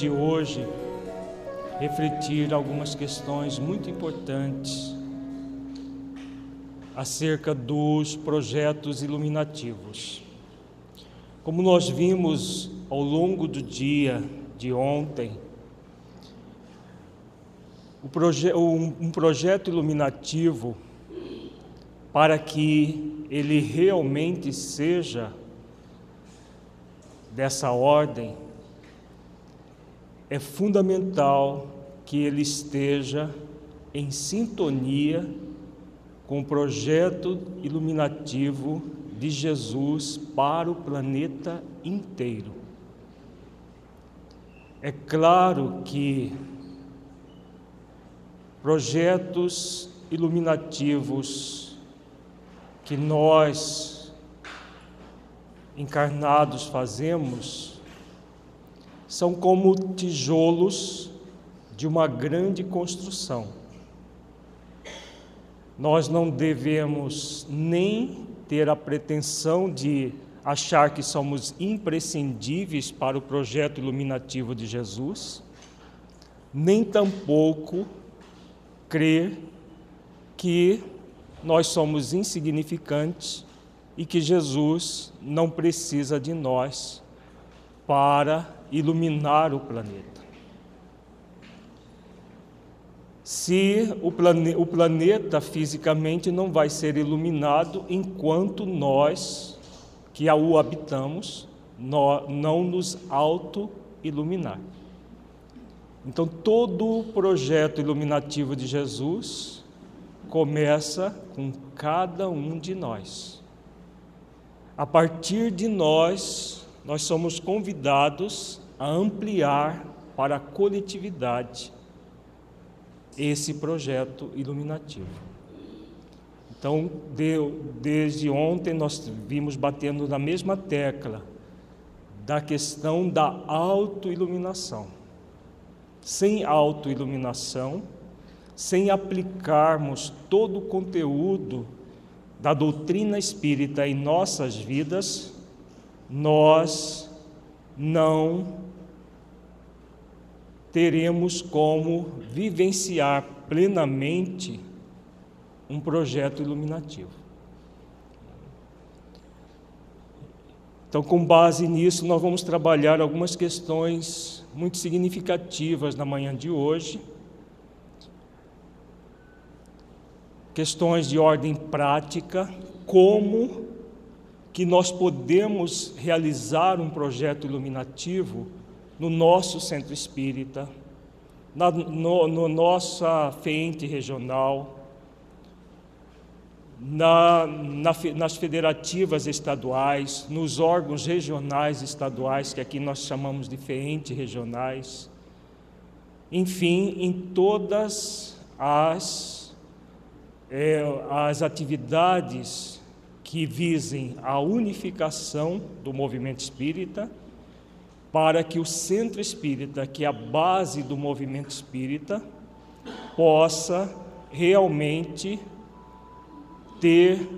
de hoje, refletir algumas questões muito importantes acerca dos projetos iluminativos. Como nós vimos ao longo do dia de ontem, um projeto iluminativo, para que ele realmente seja dessa ordem, é fundamental que ele esteja em sintonia com o projeto iluminativo de Jesus para o planeta inteiro. É claro que projetos iluminativos que nós encarnados fazemos são como tijolos de uma grande construção. Nós não devemos nem ter a pretensão de achar que somos imprescindíveis para o projeto iluminativo de Jesus, nem tampouco crer que nós somos insignificantes e que Jesus não precisa de nós para iluminar o planeta. se o, plane o planeta fisicamente não vai ser iluminado enquanto nós, que o habitamos, não nos auto-iluminar. Então, todo o projeto iluminativo de Jesus começa com cada um de nós. A partir de nós, nós somos convidados a ampliar para a coletividade esse projeto iluminativo. Então, de, desde ontem nós vimos batendo na mesma tecla da questão da autoiluminação. Sem autoiluminação, sem aplicarmos todo o conteúdo da doutrina espírita em nossas vidas, nós não teremos como vivenciar plenamente um projeto iluminativo. Então, com base nisso, nós vamos trabalhar algumas questões muito significativas na manhã de hoje. Questões de ordem prática, como que nós podemos realizar um projeto iluminativo no nosso centro espírita, na no, no nossa FENTE regional, na, na, nas federativas estaduais, nos órgãos regionais estaduais, que aqui nós chamamos de FENTE regionais, enfim, em todas as, é, as atividades que visem a unificação do movimento espírita para que o centro espírita, que é a base do movimento espírita, possa realmente ter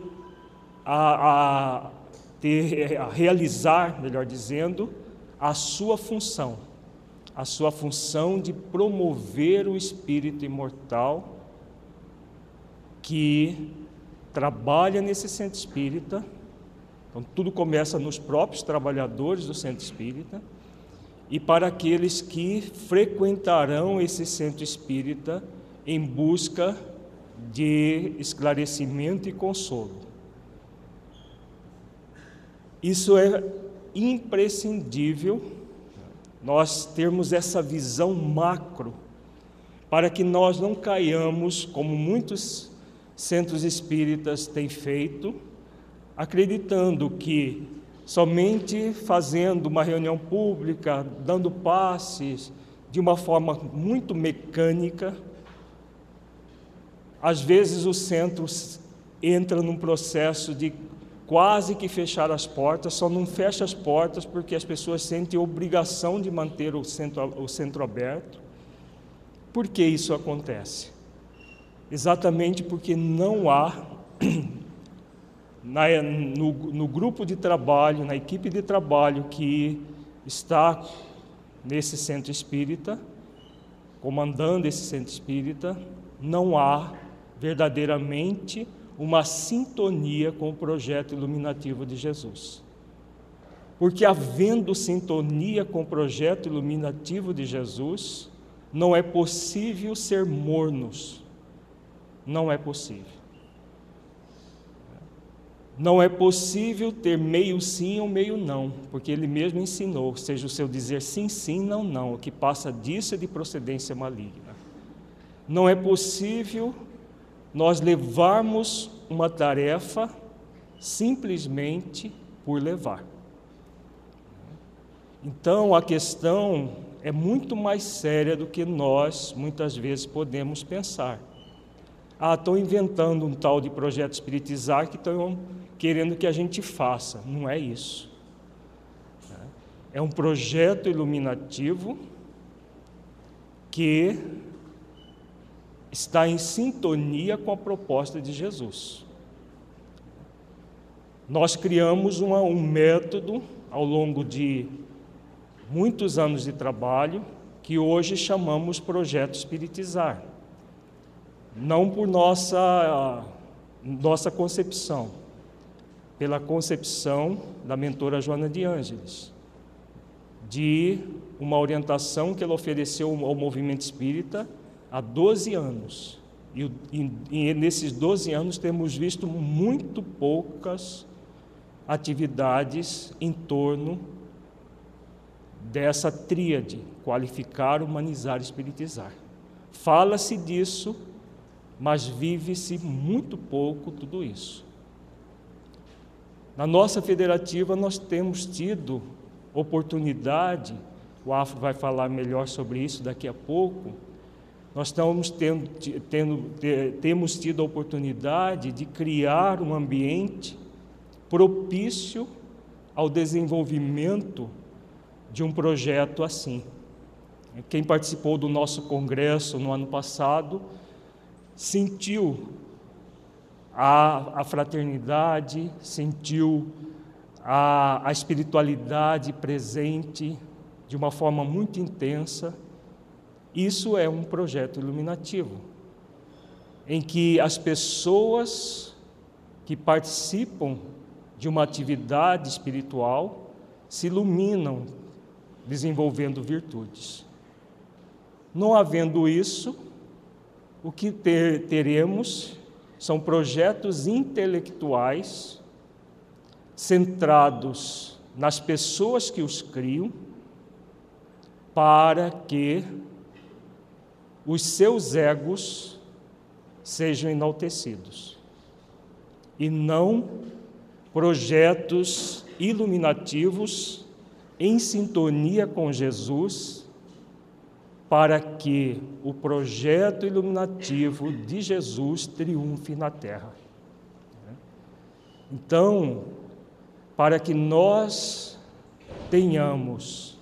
a, a, ter, a realizar, melhor dizendo, a sua função, a sua função de promover o espírito imortal que trabalha nesse centro espírita. Então, tudo começa nos próprios trabalhadores do centro espírita e para aqueles que frequentarão esse centro espírita em busca de esclarecimento e consolo. Isso é imprescindível nós termos essa visão macro para que nós não caiamos, como muitos centros espíritas têm feito, acreditando que somente fazendo uma reunião pública, dando passes de uma forma muito mecânica. Às vezes o centro entra num processo de quase que fechar as portas, só não fecha as portas porque as pessoas sentem obrigação de manter o centro, o centro aberto. Por que isso acontece? Exatamente porque não há na, no, no grupo de trabalho, na equipe de trabalho que está nesse centro espírita, comandando esse centro espírita, não há verdadeiramente uma sintonia com o projeto iluminativo de Jesus. Porque, havendo sintonia com o projeto iluminativo de Jesus, não é possível ser mornos. Não é possível. Não é possível ter meio sim ou meio não, porque ele mesmo ensinou, seja o seu dizer sim, sim, não, não, o que passa disso é de procedência maligna. Não é possível nós levarmos uma tarefa simplesmente por levar. Então a questão é muito mais séria do que nós muitas vezes podemos pensar. Ah, estão inventando um tal de projeto espiritizar que estão querendo que a gente faça. Não é isso. É um projeto iluminativo que está em sintonia com a proposta de Jesus. Nós criamos uma, um método ao longo de muitos anos de trabalho que hoje chamamos Projeto Espiritizar. Não por nossa, nossa concepção, pela concepção da mentora Joana de Ângeles, de uma orientação que ela ofereceu ao movimento espírita há 12 anos. E, e, nesses 12 anos temos visto muito poucas atividades em torno dessa tríade: qualificar, humanizar, espiritizar. Fala-se disso, mas vive-se muito pouco tudo isso. Na nossa federativa, nós temos tido oportunidade, o Afro vai falar melhor sobre isso daqui a pouco. Nós estamos tendo, tendo, temos tido a oportunidade de criar um ambiente propício ao desenvolvimento de um projeto assim. Quem participou do nosso congresso no ano passado sentiu a, a fraternidade, sentiu a, a espiritualidade presente de uma forma muito intensa. Isso é um projeto iluminativo, em que as pessoas que participam de uma atividade espiritual se iluminam desenvolvendo virtudes. Não havendo isso, o que ter, teremos são projetos intelectuais centrados nas pessoas que os criam, para que os seus egos sejam enaltecidos, e não projetos iluminativos em sintonia com Jesus para que o projeto iluminativo de Jesus triunfe na terra. Então, para que nós tenhamos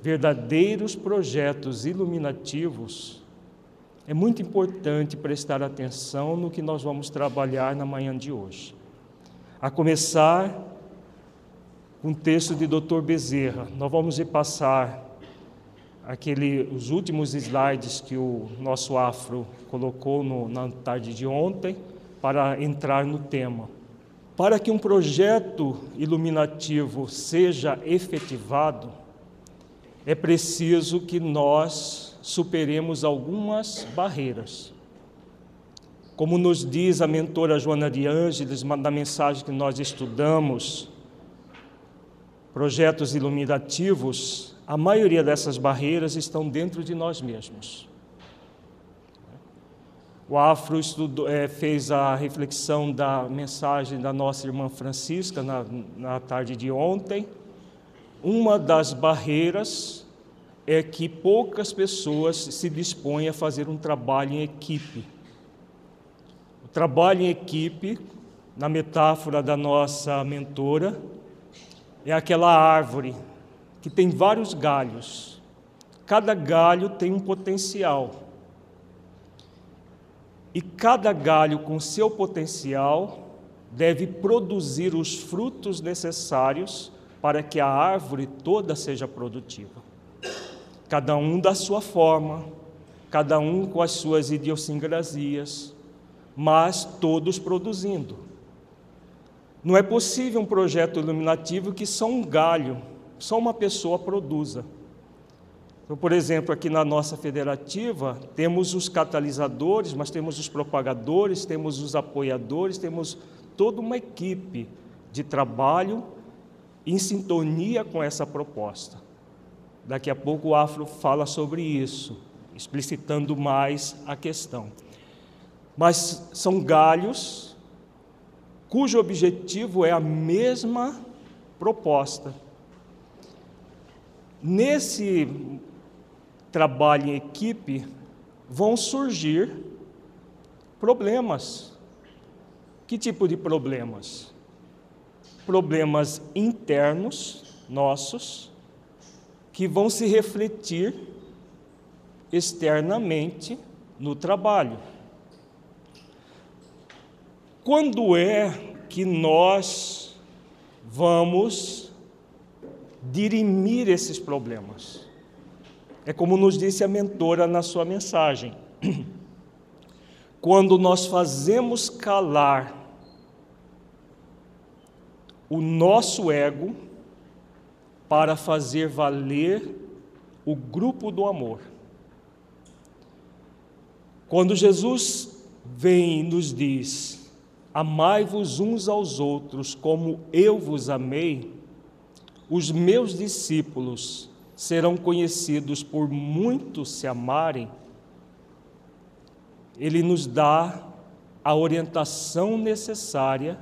verdadeiros projetos iluminativos, é muito importante prestar atenção no que nós vamos trabalhar na manhã de hoje. A começar com um texto de Dr. Bezerra, nós vamos repassar aquele, os últimos slides que o nosso Afro colocou no, na tarde de ontem para entrar no tema. Para que um projeto iluminativo seja efetivado, é preciso que nós superemos algumas barreiras. Como nos diz a mentora Joana de Ângeles, na mensagem que nós estudamos, projetos iluminativos, a maioria dessas barreiras estão dentro de nós mesmos. O Afro estudou, é, fez a reflexão da mensagem da nossa irmã Francisca na, na tarde de ontem. Uma das barreiras é que poucas pessoas se dispõem a fazer um trabalho em equipe. O trabalho em equipe, na metáfora da nossa mentora, é aquela árvore que tem vários galhos. Cada galho tem um potencial. E cada galho, com seu potencial, deve produzir os frutos necessários para que a árvore toda seja produtiva. cada um da sua forma, cada um com as suas idiosincrasias, mas todos produzindo. Não é possível um projeto iluminativo que só um galho, só uma pessoa produza. Então, por exemplo, aqui na nossa federativa, temos os catalisadores, mas temos os propagadores, temos os apoiadores, temos toda uma equipe de trabalho em sintonia com essa proposta. Daqui a pouco o Afro fala sobre isso, explicitando mais a questão. Mas são galhos cujo objetivo é a mesma proposta. Nesse trabalho em equipe, vão surgir problemas. Que tipo de problemas? Problemas internos nossos que vão se refletir externamente no trabalho. Quando é que nós vamos dirimir esses problemas? É como nos disse a mentora na sua mensagem. Quando nós fazemos calar o nosso ego para fazer valer o grupo do amor. Quando Jesus vem e nos diz: Amai-vos uns aos outros como eu vos amei, os meus discípulos serão conhecidos por muitos se amarem, ele nos dá a orientação necessária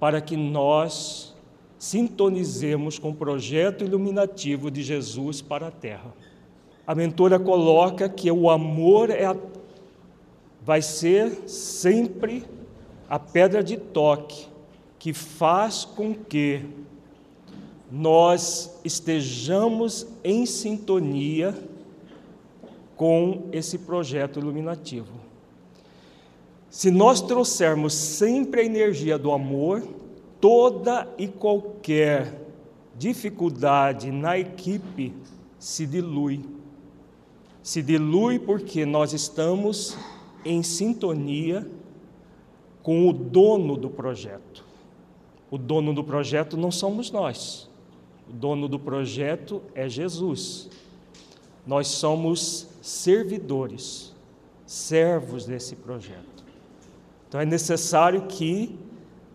para que nós sintonizemos com o projeto iluminativo de Jesus para a Terra. A mentora coloca que o amor é a, vai ser sempre a pedra de toque que faz com que nós estejamos em sintonia com esse projeto iluminativo. Se nós trouxermos sempre a energia do amor, toda e qualquer dificuldade na equipe se dilui. Se dilui porque nós estamos em sintonia com o dono do projeto. O dono do projeto não somos nós. O dono do projeto é Jesus. Nós somos servidores, servos desse projeto. Então é necessário que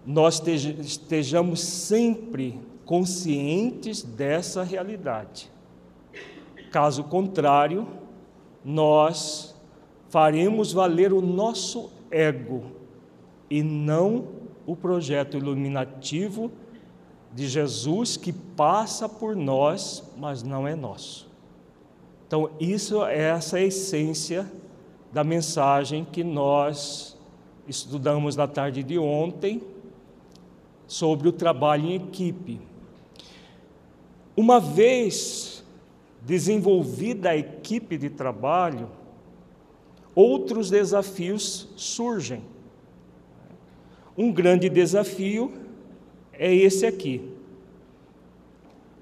nós estejamos sempre conscientes dessa realidade. Caso contrário, nós faremos valer o nosso ego e não o projeto iluminativo de Jesus que passa por nós, mas não é nosso. Então, isso é essa essência da mensagem que nós estudamos na tarde de ontem sobre o trabalho em equipe. Uma vez desenvolvida a equipe de trabalho, outros desafios surgem. Um grande desafio é esse aqui,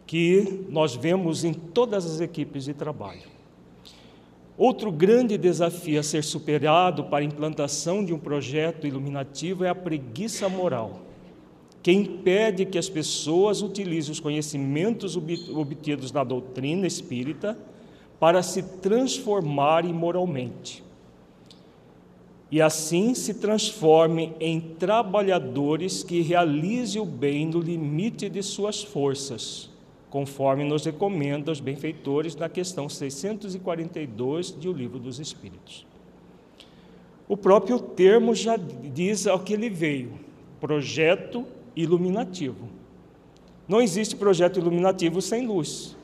que nós vemos em todas as equipes de trabalho. Outro grande desafio a ser superado para a implantação de um projeto iluminativo é a preguiça moral, que impede que as pessoas utilizem os conhecimentos obtidos na doutrina espírita para se transformarem moralmente e assim se transformem em trabalhadores que realizem o bem no limite de suas forças, conforme nos recomenda os benfeitores na questão 642 de O Livro dos Espíritos. O próprio termo já diz ao que ele veio: projeto iluminativo. Não existe projeto iluminativo sem luz.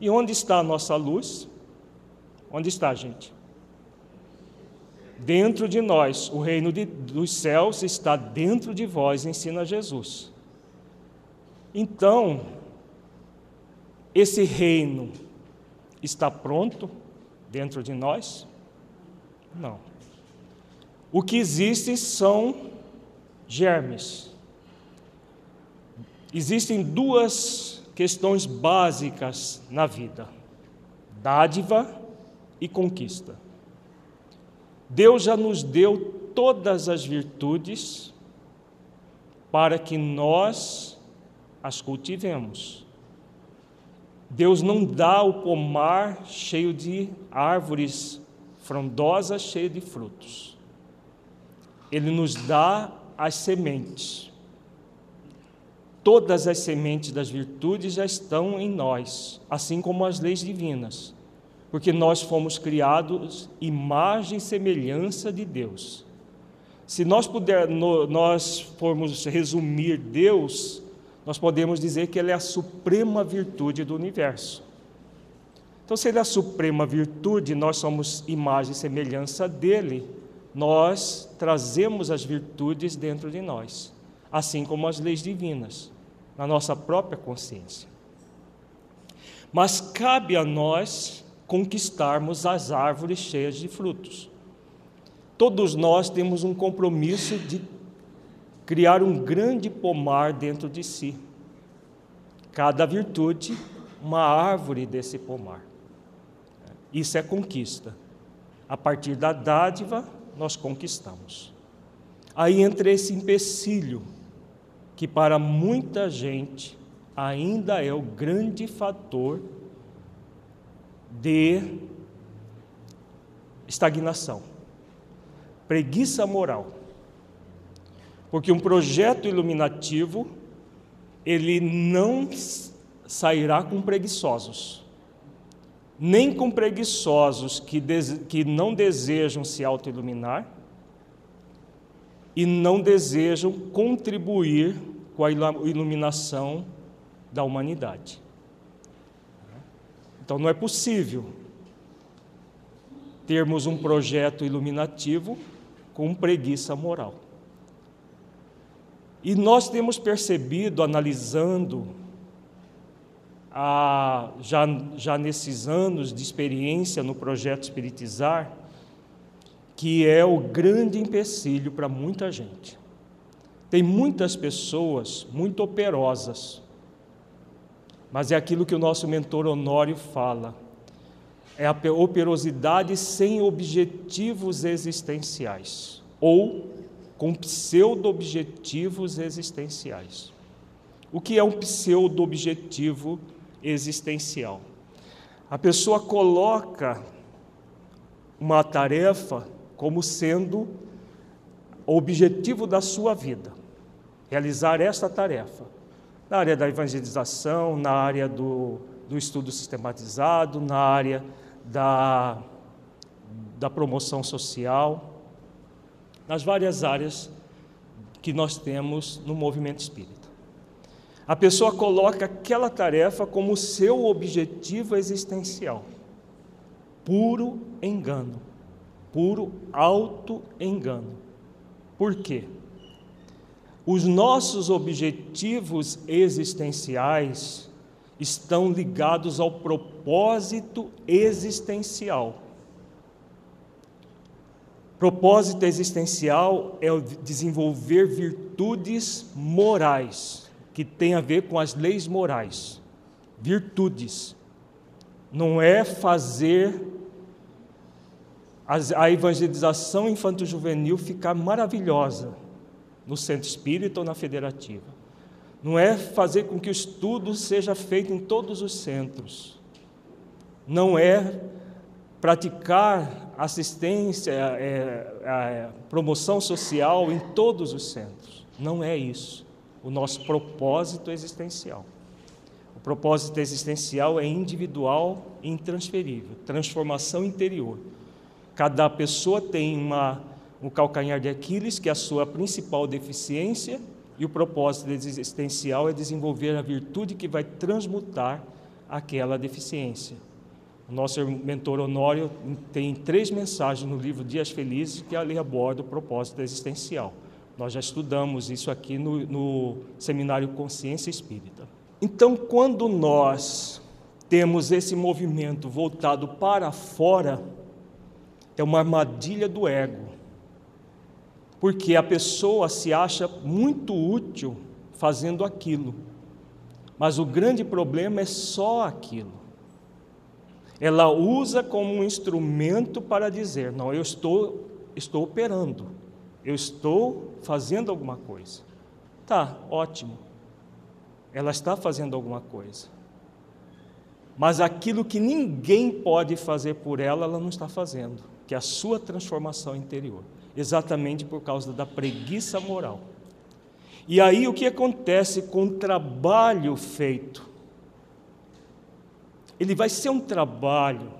E onde está a nossa luz? Onde está, gente? Dentro de nós. O reino de, dos céus está dentro de vós, ensina Jesus. Então, esse reino está pronto dentro de nós? Não. O que existe são germes. Existem duas questões básicas na vida: dádiva e conquista. Deus já nos deu todas as virtudes para que nós as cultivemos. Deus não dá o pomar cheio de árvores frondosas, cheio de frutos. Ele nos dá as sementes. Todas as sementes das virtudes já estão em nós, assim como as leis divinas, porque nós fomos criados imagem e semelhança de Deus. Se nós puder, nós formos resumir Deus, nós podemos dizer que Ele é a suprema virtude do universo. Então, se Ele é a suprema virtude, nós somos imagem e semelhança dele, nós trazemos as virtudes dentro de nós, assim como as leis divinas na nossa própria consciência. Mas cabe a nós conquistarmos as árvores cheias de frutos. Todos nós temos um compromisso de criar um grande pomar dentro de si. Cada virtude, uma árvore desse pomar. Isso é conquista. A partir da dádiva, nós conquistamos. Aí entra esse empecilho que para muita gente ainda é o grande fator de estagnação, preguiça moral. Porque um projeto iluminativo ele não sairá com preguiçosos, nem com preguiçosos que, que não desejam se autoiluminar, e não desejam contribuir com a iluminação da humanidade. Então não é possível termos um projeto iluminativo com preguiça moral. E nós temos percebido, analisando, a, já, já nesses anos de experiência no projeto Espiritizar, que é o grande empecilho para muita gente. Tem muitas pessoas muito operosas, mas é aquilo que o nosso mentor Honório fala: é a operosidade sem objetivos existenciais, ou com pseudo-objetivos existenciais. O que é um pseudo-objetivo existencial? A pessoa coloca uma tarefa como sendo o objetivo da sua vida, realizar esta tarefa. Na área da evangelização, na área do, do estudo sistematizado, na área da, da promoção social, nas várias áreas que nós temos no movimento espírita. A pessoa coloca aquela tarefa como seu objetivo existencial. Puro engano puro auto-engano. Por quê? Os nossos objetivos existenciais estão ligados ao propósito existencial. Propósito existencial é desenvolver virtudes morais, que tem a ver com as leis morais. Virtudes. Não é fazer a evangelização infanto-juvenil ficar maravilhosa no centro espírita ou na federativa. Não é fazer com que o estudo seja feito em todos os centros. Não é praticar assistência, é, é, promoção social em todos os centros. Não é isso. O nosso propósito existencial. O propósito existencial é individual e intransferível transformação interior. Cada pessoa tem uma, um calcanhar de Aquiles, que é a sua principal deficiência, e o propósito existencial é desenvolver a virtude que vai transmutar aquela deficiência. O nosso mentor Honório tem três mensagens no livro Dias Felizes que ali aborda o propósito existencial. Nós já estudamos isso aqui no, no seminário Consciência Espírita. Então, quando nós temos esse movimento voltado para fora, é uma armadilha do ego, porque a pessoa se acha muito útil fazendo aquilo, mas o grande problema é só aquilo. ela usa como um instrumento para dizer: não, eu estou, estou operando, eu estou fazendo alguma coisa. Tá, ótimo. Ela está fazendo alguma coisa. Mas aquilo que ninguém pode fazer por ela, ela não está fazendo, que é a sua transformação interior, exatamente por causa da preguiça moral. E aí o que acontece com o trabalho feito? Ele vai ser um trabalho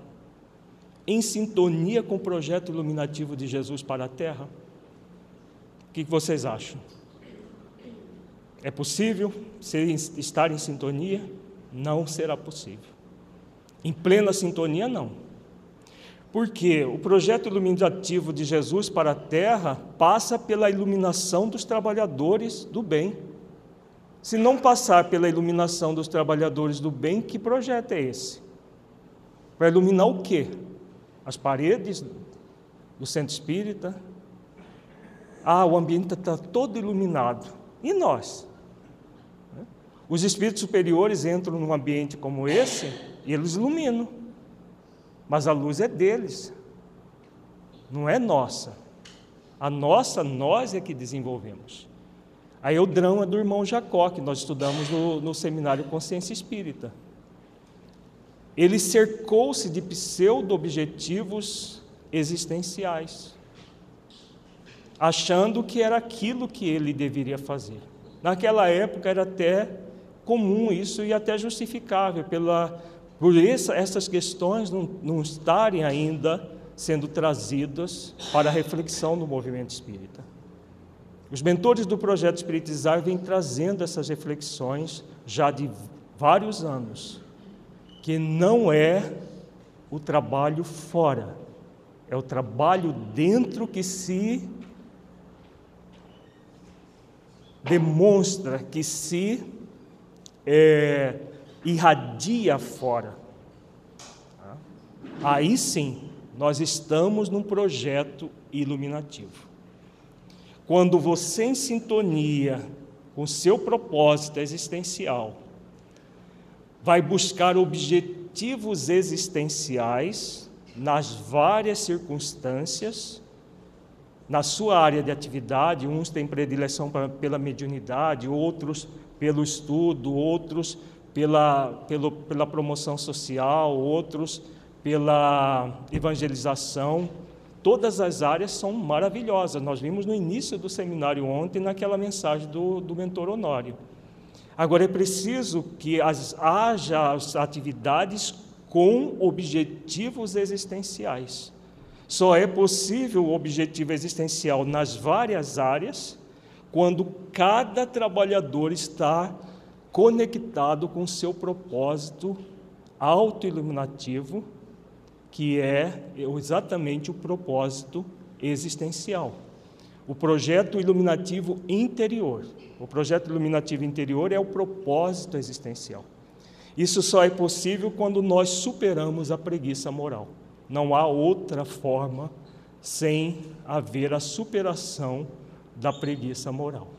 em sintonia com o projeto iluminativo de Jesus para a Terra? O que vocês acham? É possível ser, estar em sintonia? Não será possível. Em plena sintonia, não. Porque o projeto iluminativo de Jesus para a terra passa pela iluminação dos trabalhadores do bem. Se não passar pela iluminação dos trabalhadores do bem, que projeto é esse? Para iluminar o quê? As paredes do centro espírita? Ah, o ambiente está todo iluminado. E nós? Os espíritos superiores entram num ambiente como esse e eles iluminam. Mas a luz é deles, não é nossa. A nossa, nós é que desenvolvemos. Aí o drama do irmão Jacó, que nós estudamos no, no seminário Consciência Espírita. Ele cercou-se de pseudo-objetivos existenciais, achando que era aquilo que ele deveria fazer. Naquela época era até comum isso e até justificável pela por essa, essas questões não, não estarem ainda sendo trazidas para a reflexão do movimento espírita. Os mentores do projeto Espiritizar vêm trazendo essas reflexões já de vários anos, que não é o trabalho fora, é o trabalho dentro que se demonstra, que se é, irradia fora. Aí sim, nós estamos num projeto iluminativo. Quando você, em sintonia com seu propósito existencial, vai buscar objetivos existenciais nas várias circunstâncias, na sua área de atividade, uns têm predileção pela mediunidade, outros pelo estudo, outros pela, pelo, pela promoção social, outros pela evangelização. Todas as áreas são maravilhosas. Nós vimos no início do seminário ontem, naquela mensagem do, do mentor Honório. Agora é preciso que as, haja as atividades com objetivos existenciais. Só é possível o objetivo existencial nas várias áreas quando cada trabalhador está conectado com o seu propósito autoiluminativo, que é exatamente o propósito existencial. O projeto iluminativo interior. O projeto iluminativo interior é o propósito existencial. Isso só é possível quando nós superamos a preguiça moral. Não há outra forma sem haver a superação da preguiça moral.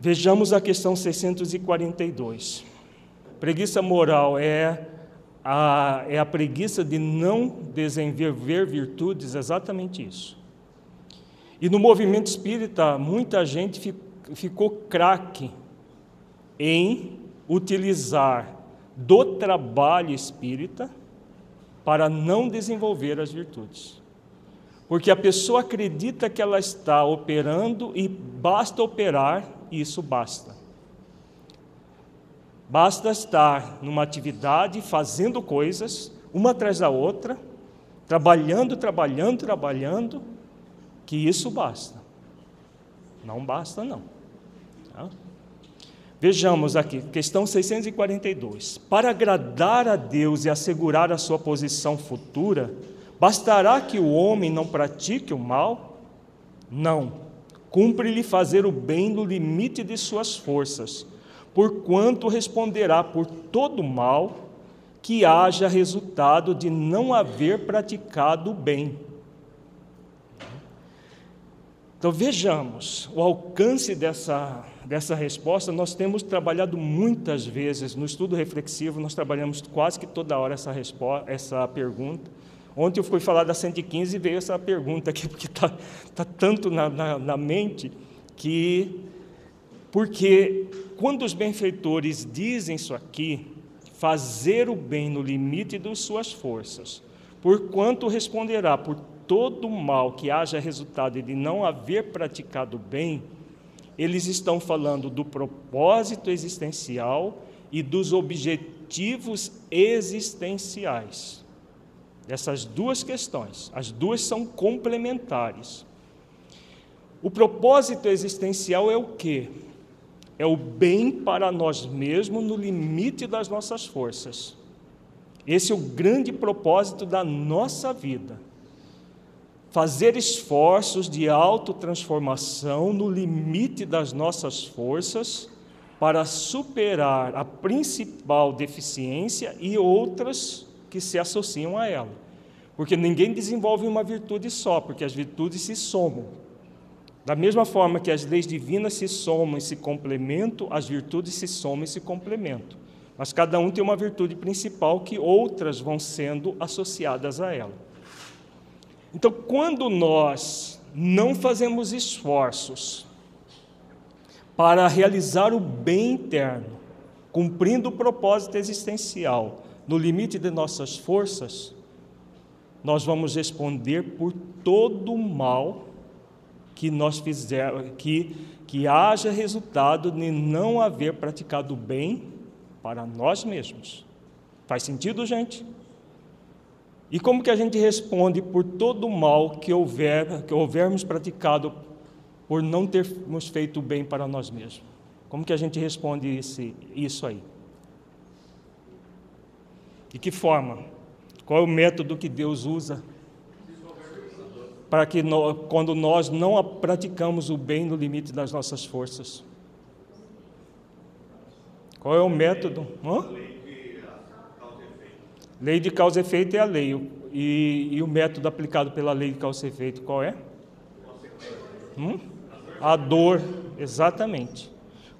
Vejamos a questão 642. Preguiça moral é a, é a preguiça de não desenvolver virtudes, exatamente isso. E no movimento espírita, muita gente ficou craque em utilizar do trabalho espírita para não desenvolver as virtudes. Porque a pessoa acredita que ela está operando e basta operar isso basta. Basta estar numa atividade, fazendo coisas, uma atrás da outra, trabalhando, trabalhando, trabalhando, que isso basta. Não basta, não. Tá? Vejamos aqui, questão 642. Para agradar a Deus e assegurar a sua posição futura, bastará que o homem não pratique o mal? Não Cumpre-lhe fazer o bem no limite de suas forças, porquanto responderá por todo mal que haja resultado de não haver praticado o bem. Então vejamos o alcance dessa, dessa resposta. Nós temos trabalhado muitas vezes no estudo reflexivo, nós trabalhamos quase que toda hora essa, resposta, essa pergunta. Ontem eu fui falar da 115 e veio essa pergunta aqui, porque está tá tanto na, na, na mente que. Porque quando os benfeitores dizem isso aqui, fazer o bem no limite de suas forças, porquanto responderá por todo mal que haja resultado de não haver praticado bem, eles estão falando do propósito existencial e dos objetivos existenciais. Essas duas questões, as duas são complementares. O propósito existencial é o quê? É o bem para nós mesmos no limite das nossas forças. Esse é o grande propósito da nossa vida fazer esforços de autotransformação no limite das nossas forças para superar a principal deficiência e outras que se associam a ela. Porque ninguém desenvolve uma virtude só, porque as virtudes se somam. Da mesma forma que as leis divinas se somam e se complementam, as virtudes se somam e se complementam. Mas cada um tem uma virtude principal que outras vão sendo associadas a ela. Então, quando nós não fazemos esforços para realizar o bem interno, cumprindo o propósito existencial no limite de nossas forças, nós vamos responder por todo o mal que nós fizermos, que, que haja resultado de não haver praticado o bem para nós mesmos. Faz sentido, gente? E como que a gente responde por todo o mal que houver, que houvermos praticado por não termos feito o bem para nós mesmos? Como que a gente responde esse, isso aí? De que forma? Qual é o método que Deus usa para que quando nós não praticamos o bem no limite das nossas forças? Qual é o método? Hã? Lei de causa e efeito é a lei. E, e o método aplicado pela lei de causa e efeito qual é? Hum? A dor, exatamente.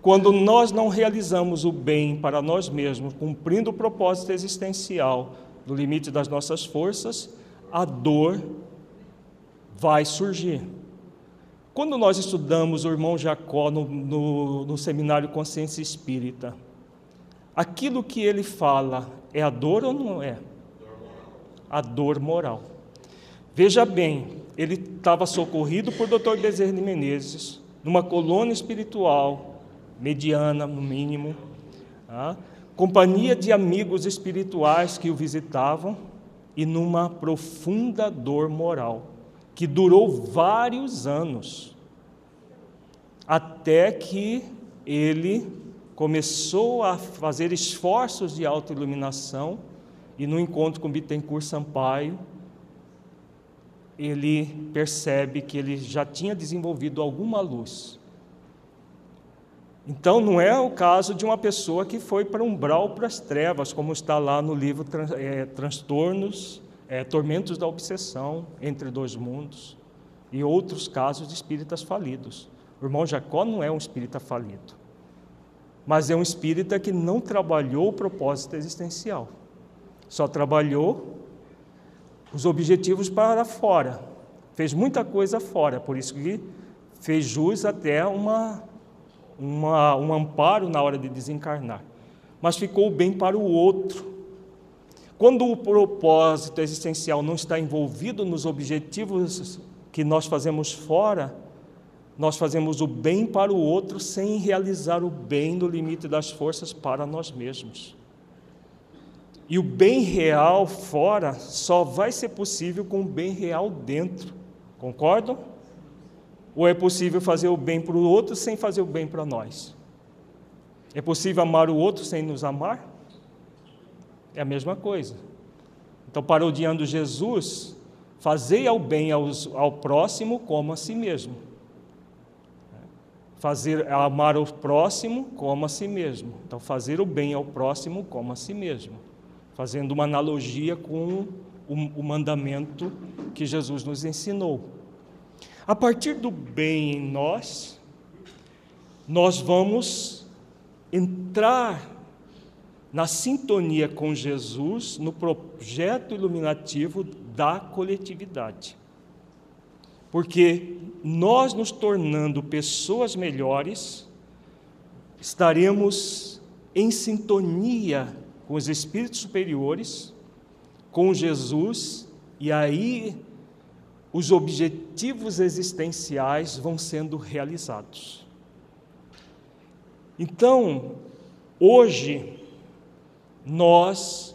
Quando nós não realizamos o bem para nós mesmos, cumprindo o propósito existencial no limite das nossas forças, a dor vai surgir. Quando nós estudamos o irmão Jacó no, no, no seminário Consciência Espírita, aquilo que ele fala é a dor ou não é? A dor moral. Veja bem, ele estava socorrido por Dr. Bezerra de Menezes, numa colônia espiritual, mediana no mínimo, tá? companhia de amigos espirituais que o visitavam e numa profunda dor moral, que durou vários anos, até que ele começou a fazer esforços de autoiluminação e no encontro com Bittencourt Sampaio, ele percebe que ele já tinha desenvolvido alguma luz. Então, não é o caso de uma pessoa que foi para um umbral para as trevas, como está lá no livro é, Transtornos, é, Tormentos da Obsessão, Entre Dois Mundos, e outros casos de espíritas falidos. O irmão Jacó não é um espírita falido mas é um espírita que não trabalhou o propósito existencial, só trabalhou os objetivos para fora, fez muita coisa fora, por isso que fez jus até uma, uma, um amparo na hora de desencarnar, mas ficou bem para o outro. Quando o propósito existencial não está envolvido nos objetivos que nós fazemos fora, nós fazemos o bem para o outro sem realizar o bem no limite das forças para nós mesmos. E o bem real fora só vai ser possível com o bem real dentro. Concordam? Ou é possível fazer o bem para o outro sem fazer o bem para nós? É possível amar o outro sem nos amar? É a mesma coisa. Então, parodiando Jesus, fazei ao bem aos, ao próximo como a si mesmo fazer amar o próximo como a si mesmo. Então, fazer o bem ao próximo como a si mesmo, fazendo uma analogia com o, o mandamento que Jesus nos ensinou. A partir do bem em nós, nós vamos entrar na sintonia com Jesus no projeto iluminativo da coletividade. Porque nós nos tornando pessoas melhores, estaremos em sintonia com os espíritos superiores, com Jesus, e aí os objetivos existenciais vão sendo realizados. Então, hoje, nós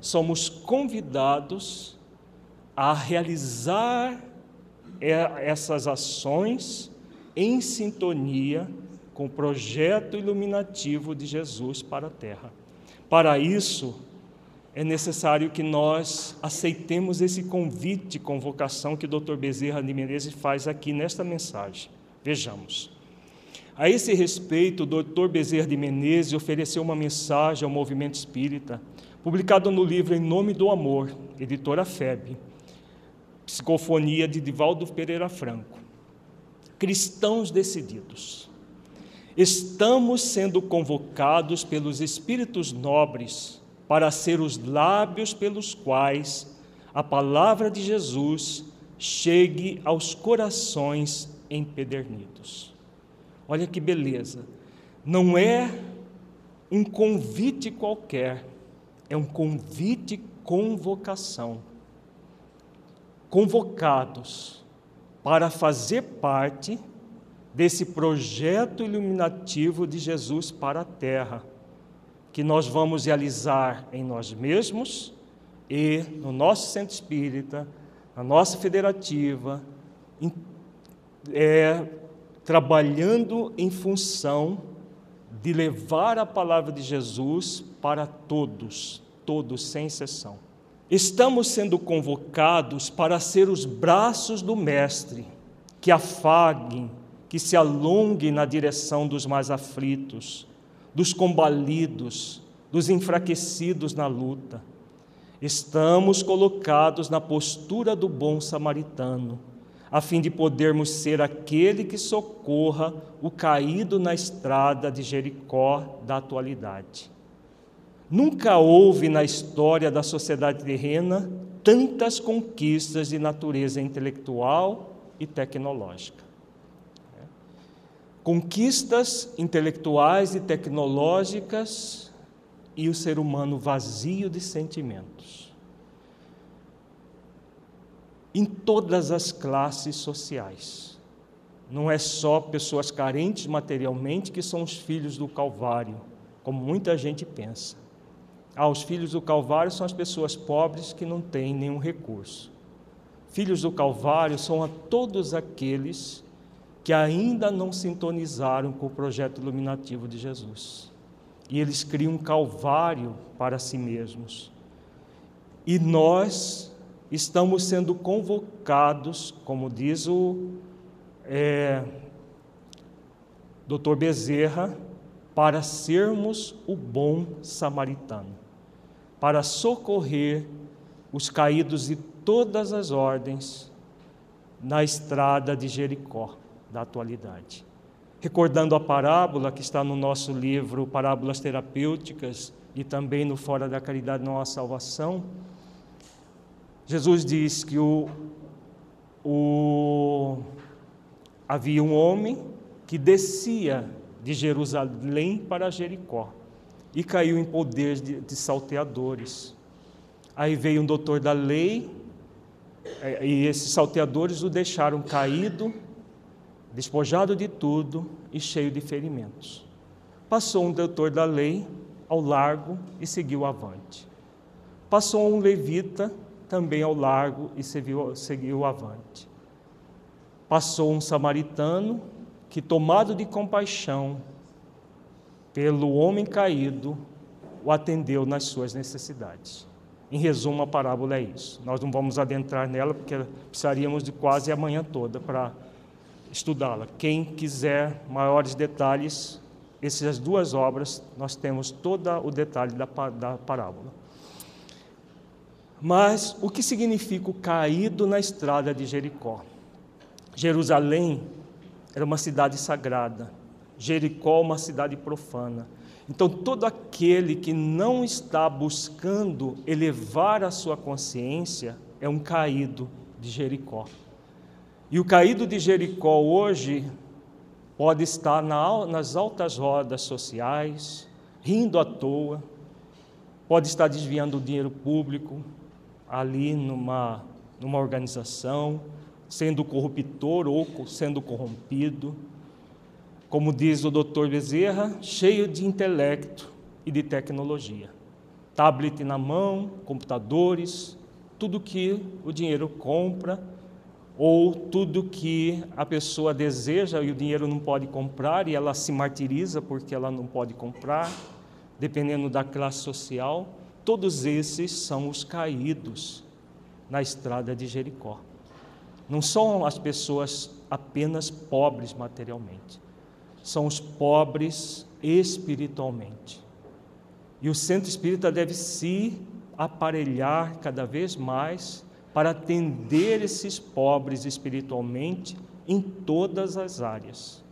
somos convidados a realizar essas ações em sintonia com o projeto iluminativo de Jesus para a Terra. Para isso, é necessário que nós aceitemos esse convite, convocação que o Dr. Bezerra de Menezes faz aqui nesta mensagem. Vejamos. A esse respeito, o Dr. Bezerra de Menezes ofereceu uma mensagem ao movimento espírita, publicada no livro Em Nome do Amor, editora FEB, psicofonia de Divaldo Pereira Franco. Cristãos decididos. Estamos sendo convocados pelos espíritos nobres para ser os lábios pelos quais a palavra de Jesus chegue aos corações empedernidos. Olha que beleza. Não é um convite qualquer, é um convite convocação. Convocados para fazer parte desse projeto iluminativo de Jesus para a terra, que nós vamos realizar em nós mesmos e no nosso centro espírita, na nossa federativa, em, é, trabalhando em função de levar a palavra de Jesus para todos, todos sem exceção. Estamos sendo convocados para ser os braços do Mestre, que afaguem, que se alonguem na direção dos mais aflitos, dos combalidos, dos enfraquecidos na luta. Estamos colocados na postura do bom samaritano a fim de podermos ser aquele que socorra o caído na estrada de Jericó da atualidade. Nunca houve na história da sociedade terrena tantas conquistas de natureza intelectual e tecnológica. Conquistas intelectuais e tecnológicas e o ser humano vazio de sentimentos em todas as classes sociais. Não é só pessoas carentes materialmente que são os filhos do Calvário, como muita gente pensa. Ah, os filhos do Calvário são as pessoas pobres que não têm nenhum recurso. Filhos do Calvário são a todos aqueles que ainda não sintonizaram com o projeto iluminativo de Jesus. E eles criam um Calvário para si mesmos. E nós estamos sendo convocados, como diz o é, Dr. Bezerra, para sermos o bom samaritano, para socorrer os caídos de todas as ordens na estrada de Jericó da atualidade. Recordando a parábola que está no nosso livro Parábolas Terapêuticas e também no Fora da Caridade Não Há Salvação, Jesus diz que o, o, havia um homem que descia de Jerusalém para Jericó e caiu em poder de, de salteadores. Aí veio um doutor da lei é, e esses salteadores o deixaram caído, despojado de tudo e cheio de ferimentos. Passou um doutor da lei ao largo e seguiu avante. Passou um levita também ao largo e seguiu, seguiu avante. Passou um samaritano que, tomado de compaixão pelo homem caído, o atendeu nas suas necessidades. Em resumo, a parábola é isso. Nós não vamos adentrar nela porque precisaríamos de quase a manhã toda para estudá-la. Quem quiser maiores detalhes, essas duas obras, nós temos todo o detalhe da, da parábola. Mas o que significa o caído na estrada de Jericó? Jerusalém era uma cidade sagrada, Jericó, uma cidade profana. Então, todo aquele que não está buscando elevar a sua consciência é um caído de Jericó. E o caído de Jericó hoje pode estar nas altas rodas sociais, rindo à toa, pode estar desviando o dinheiro público ali numa, numa organização, sendo corruptor ou sendo corrompido. Como diz o doutor Bezerra, cheio de intelecto e de tecnologia. Tablet na mão, computadores, tudo que o dinheiro compra ou tudo que a pessoa deseja e o dinheiro não pode comprar e ela se martiriza porque ela não pode comprar, dependendo da classe social, todos esses são os caídos na estrada de Jericó. Não são as pessoas apenas pobres materialmente, são os pobres espiritualmente. E o centro espírita deve se aparelhar cada vez mais para atender esses pobres espiritualmente em todas as áreas,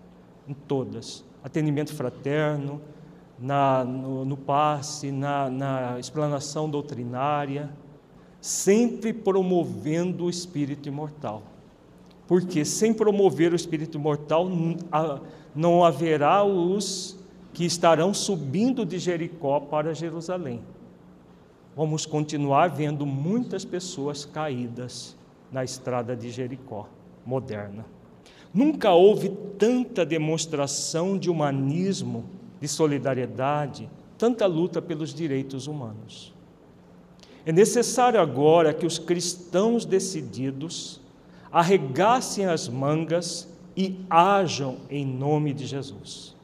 em todas. Atendimento fraterno, na, no, no passe, na, na explanação doutrinária, sempre promovendo o espírito imortal. Porque sem promover o espírito imortal, não haverá os que estarão subindo de Jericó para Jerusalém vamos continuar vendo muitas pessoas caídas na estrada de Jericó moderna. Nunca houve tanta demonstração de humanismo, de solidariedade, tanta luta pelos direitos humanos. É necessário agora que os cristãos decididos arregassem as mangas e ajam em nome de Jesus.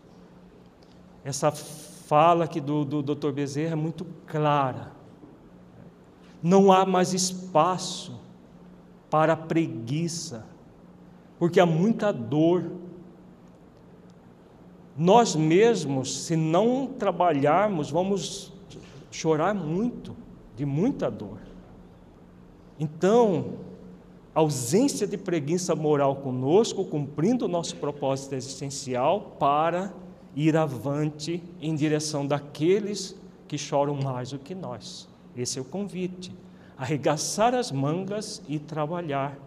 Essa fala aqui do, do Dr. Bezerra é muito clara não há mais espaço para preguiça, porque há muita dor. Nós mesmos, se não trabalharmos, vamos chorar muito, de muita dor. Então, ausência de preguiça moral conosco, cumprindo o nosso propósito existencial para ir avante em direção daqueles que choram mais do que nós. Esse é o convite. Arregaçar as mangas e trabalhar,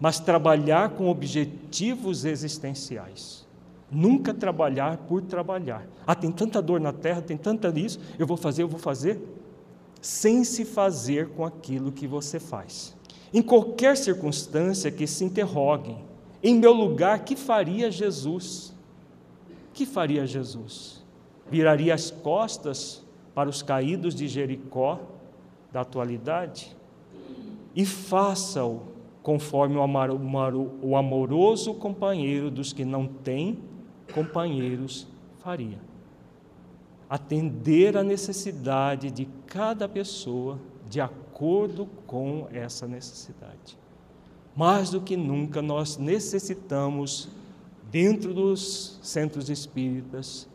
mas trabalhar com objetivos existenciais. Nunca trabalhar por trabalhar. Ah, tem tanta dor na terra, tem tanta isso, eu vou fazer, eu vou fazer, sem se fazer com aquilo que você faz. Em qualquer circunstância que se interroguem, em meu lugar, que faria Jesus? Que faria Jesus? Viraria as costas para os caídos de Jericó da atualidade e faça-o conforme o amoroso companheiro dos que não têm companheiros faria. Atender a necessidade de cada pessoa de acordo com essa necessidade. Mais do que nunca, nós necessitamos, dentro dos centros espíritas,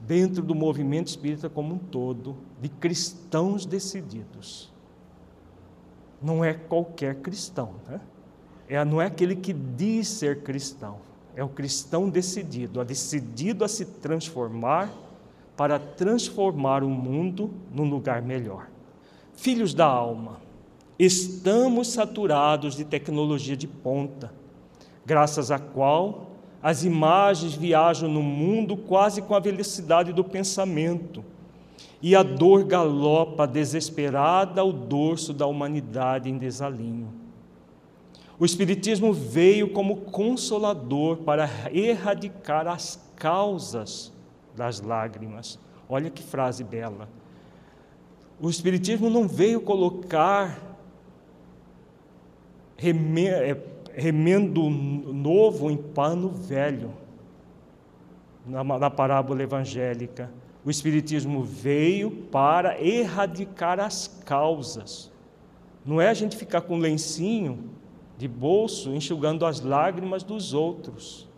dentro do movimento espírita como um todo, de cristãos decididos. Não é qualquer cristão, né? é, não é aquele que diz ser cristão, é o cristão decidido, a decidido a se transformar para transformar o mundo num lugar melhor. Filhos da alma, estamos saturados de tecnologia de ponta, graças à qual as imagens viajam no mundo quase com a velocidade do pensamento, e a dor galopa desesperada ao dorso da humanidade em desalinho. O Espiritismo veio como consolador para erradicar as causas das lágrimas. Olha que frase bela. O Espiritismo não veio colocar é, remendo novo em pano velho, na, na parábola evangélica. O Espiritismo veio para erradicar as causas. Não é a gente ficar com um lencinho de bolso enxugando as lágrimas dos outros.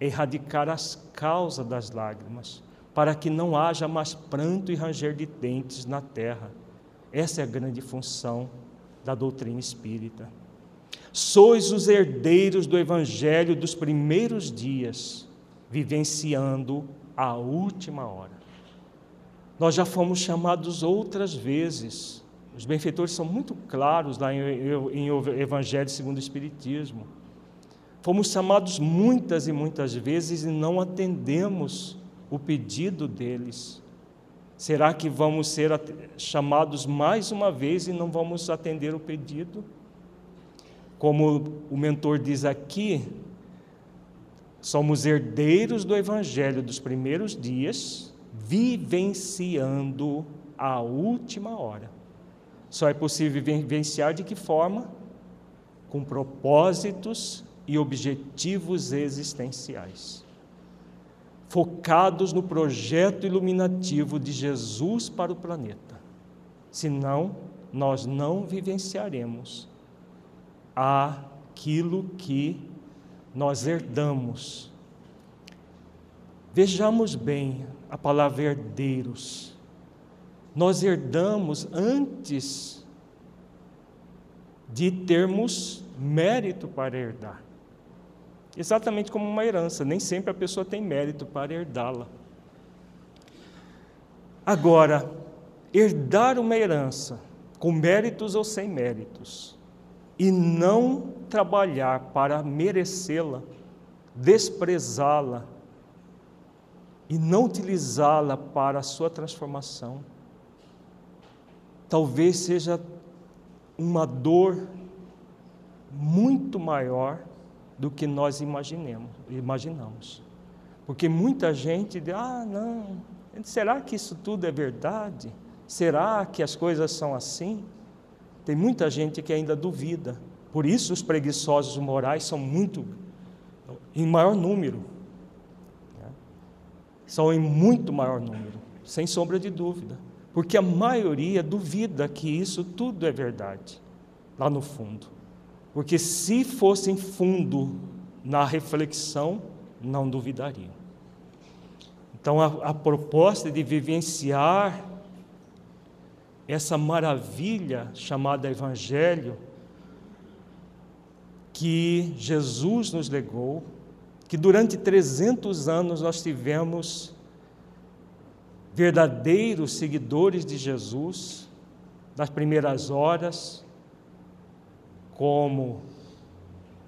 Erradicar as causas das lágrimas, para que não haja mais pranto e ranger de dentes na terra. Essa é a grande função da doutrina espírita. Sois os herdeiros do evangelho dos primeiros dias, vivenciando a última hora. Nós já fomos chamados outras vezes. Os benfeitores são muito claros lá em, em Evangelho segundo o Espiritismo. Fomos chamados muitas e muitas vezes e não atendemos o pedido deles. Será que vamos ser chamados mais uma vez e não vamos atender o pedido? Como o mentor diz aqui, somos herdeiros do Evangelho dos primeiros dias, vivenciando a última hora. Só é possível vivenciar de que forma? Com propósitos e objetivos existenciais, focados no projeto iluminativo de Jesus para o planeta. Senão, nós não vivenciaremos aquilo que nós herdamos. Vejamos bem a palavra herdeiros. Nós herdamos antes de termos mérito para herdar. Exatamente como uma herança, nem sempre a pessoa tem mérito para herdá-la. Agora, herdar uma herança, com méritos ou sem méritos, e não trabalhar para merecê-la, desprezá-la e não utilizá-la para a sua transformação, talvez seja uma dor muito maior do que nós imaginemos, imaginamos. Porque muita gente diz: ah, não, será que isso tudo é verdade? Será que as coisas são assim? Tem muita gente que ainda duvida. Por isso os preguiçosos morais são muito, em maior número. Né? São em muito maior número, sem sombra de dúvida. Porque a maioria duvida que isso tudo é verdade, lá no fundo. Porque se fossem fundo na reflexão, não duvidariam. Então, a, a proposta de vivenciar essa maravilha chamada Evangelho, que Jesus nos legou, que durante 300 anos nós tivemos verdadeiros seguidores de Jesus, nas primeiras horas, como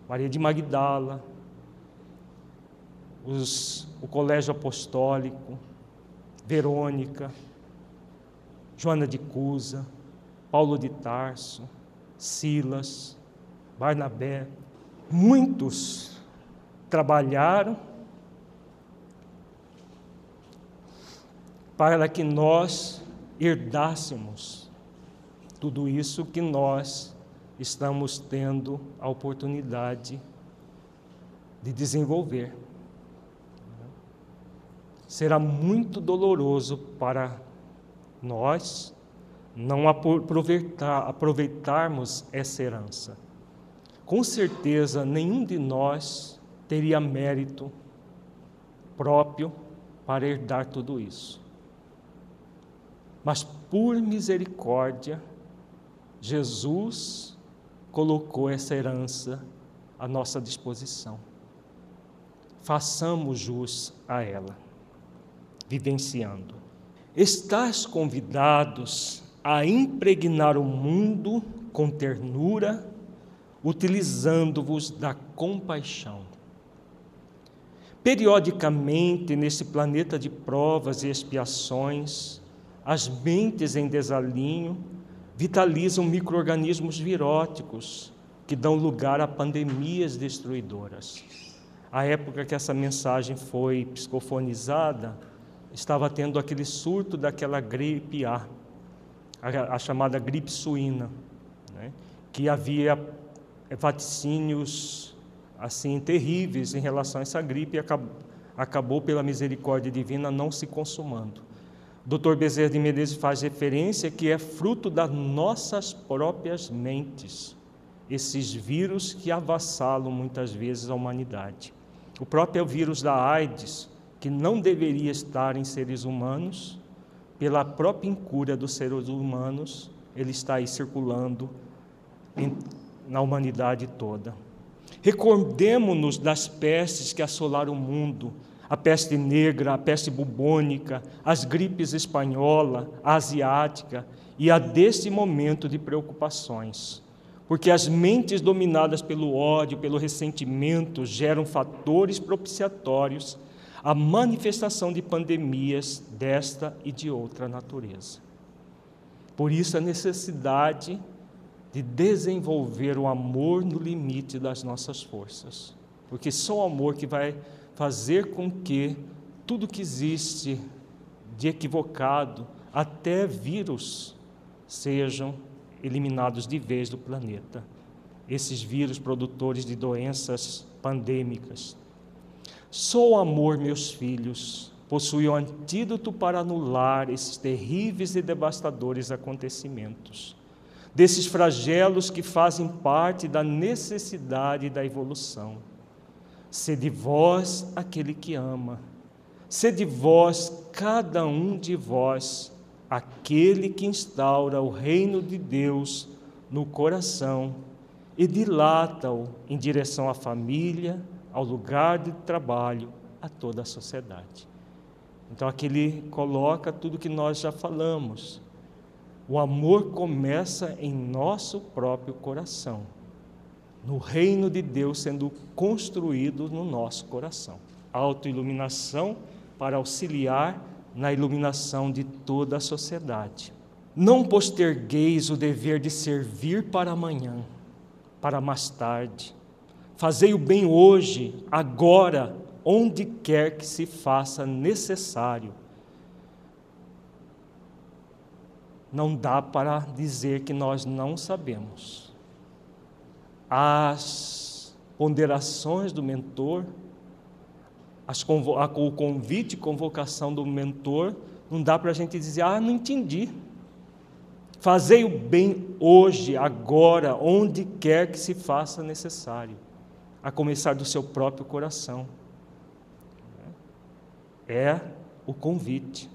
Maria de Magdala, os, o Colégio Apostólico, Verônica, Joana de Cusa, Paulo de Tarso, Silas, Barnabé, muitos trabalharam para que nós herdássemos tudo isso que nós estamos tendo a oportunidade de desenvolver. Será muito doloroso para nós não aproveitar, aproveitarmos essa herança. Com certeza, nenhum de nós teria mérito próprio para herdar tudo isso. Mas por misericórdia, Jesus colocou essa herança à nossa disposição. Façamos jus a ela, vivenciando. Estás convidados a impregnar o mundo com ternura, utilizando-vos da compaixão. Periodicamente, nesse planeta de provas e expiações, as mentes em desalinho vitalizam microorganismos viróticos que dão lugar a pandemias destruidoras. A época que essa mensagem foi psicofonizada, estava tendo aquele surto daquela gripe A, a, a chamada gripe suína, né? que havia vaticínios assim terríveis em relação a essa gripe e acabou, acabou pela misericórdia divina não se consumando. Dr. Bezerra de Menezes faz referência que é fruto das nossas próprias mentes, esses vírus que avassalam muitas vezes a humanidade. O próprio vírus da AIDS, que não deveria estar em seres humanos, pela própria incúria dos seres humanos, ele está aí circulando em na humanidade toda. Recordemos-nos das pestes que assolaram o mundo, a peste negra, a peste bubônica, as gripes espanhola, a asiática e a deste momento de preocupações. Porque as mentes dominadas pelo ódio, pelo ressentimento, geram fatores propiciatórios à manifestação de pandemias desta e de outra natureza. Por isso a necessidade de desenvolver o amor no limite das nossas forças. Porque só o amor que vai fazer com que tudo que existe de equivocado, até vírus, sejam eliminados de vez do planeta. Esses vírus produtores de doenças pandêmicas. Só o amor, meus filhos, possui o antídoto para anular esses terríveis e devastadores acontecimentos, desses flagelos que fazem parte da necessidade da evolução. Sede vós aquele que ama, sede vós, cada um de vós, aquele que instaura o reino de Deus no coração e dilata-o em direção à família, ao lugar de trabalho, a toda a sociedade. Então aqui ele coloca tudo que nós já falamos. O amor começa em nosso próprio coração, no reino de Deus sendo construído no nosso coração. Autoiluminação para auxiliar na iluminação de toda a sociedade. Não postergueis o dever de servir para amanhã, para mais tarde. Fazei o bem hoje, agora, onde quer que se faça necessário. Não dá para dizer que nós não sabemos. As ponderações do mentor, as, o convite e convocação do mentor, não dá para a gente dizer, ah, não entendi. Fazei o bem hoje, agora, onde quer que se faça necessário, a começar do seu próprio coração é o convite.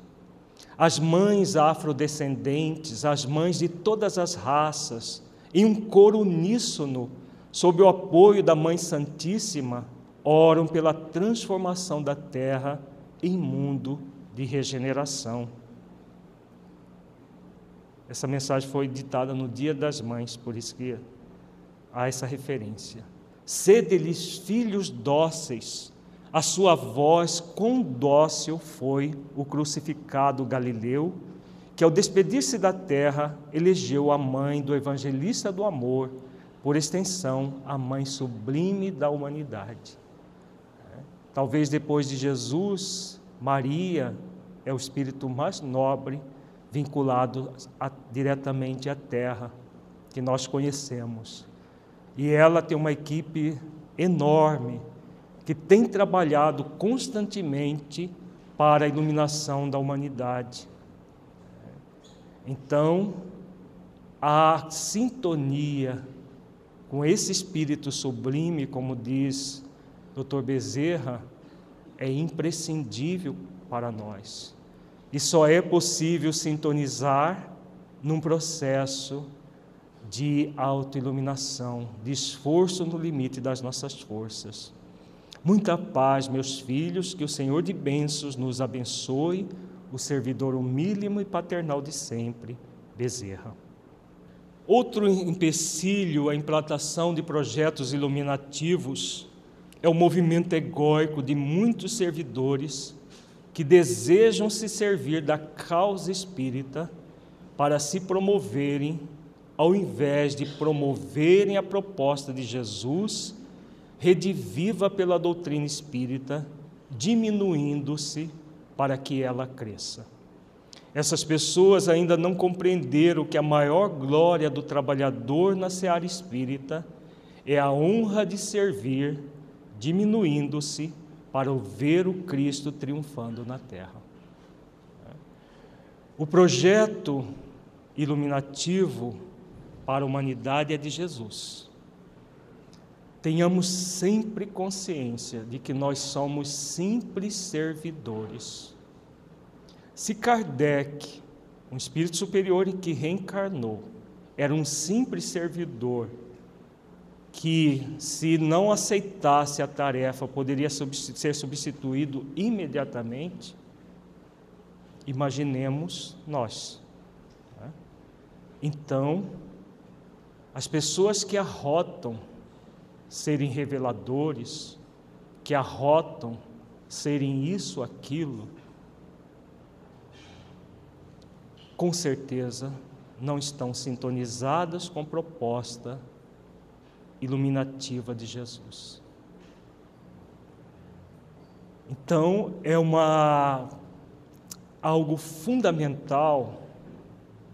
As mães afrodescendentes, as mães de todas as raças, em um coro uníssono, sob o apoio da Mãe Santíssima, oram pela transformação da terra em mundo de regeneração. Essa mensagem foi ditada no Dia das Mães, por isso que há essa referência. Sede-lhes filhos dóceis, a sua voz quão dócil foi o crucificado Galileu, que ao despedir-se da terra elegeu a mãe do evangelista do amor, por extensão, a mãe sublime da humanidade. Talvez depois de Jesus, Maria é o espírito mais nobre vinculado a, diretamente à terra que nós conhecemos. E ela tem uma equipe enorme que tem trabalhado constantemente para a iluminação da humanidade. Então, a sintonia com esse espírito sublime, como diz Dr. Bezerra, é imprescindível para nós. E só é possível sintonizar num processo de autoiluminação, de esforço no limite das nossas forças. Muita paz, meus filhos, que o Senhor de bênçãos nos abençoe, o servidor humílimo e paternal de sempre, Bezerra. Outro empecilho à implantação de projetos iluminativos é o movimento egóico de muitos servidores que desejam se servir da causa espírita para se promoverem, ao invés de promoverem a proposta de Jesus rediviva pela doutrina espírita, diminuindo-se para que ela cresça. Essas pessoas ainda não compreenderam que a maior glória do trabalhador na seara espírita é a honra de servir, diminuindo-se para ver o Cristo triunfando na terra. O projeto iluminativo para a humanidade é de Jesus tenhamos sempre consciência de que nós somos simples servidores. Se Kardec, um espírito superior que reencarnou, era um simples servidor que, se não aceitasse a tarefa, poderia ser substituído imediatamente, imaginemos nós. Né? Então, as pessoas que arrotam serem reveladores, que arrotam serem isso, aquilo, com certeza não estão sintonizadas com a proposta iluminativa de Jesus. Então, é uma algo fundamental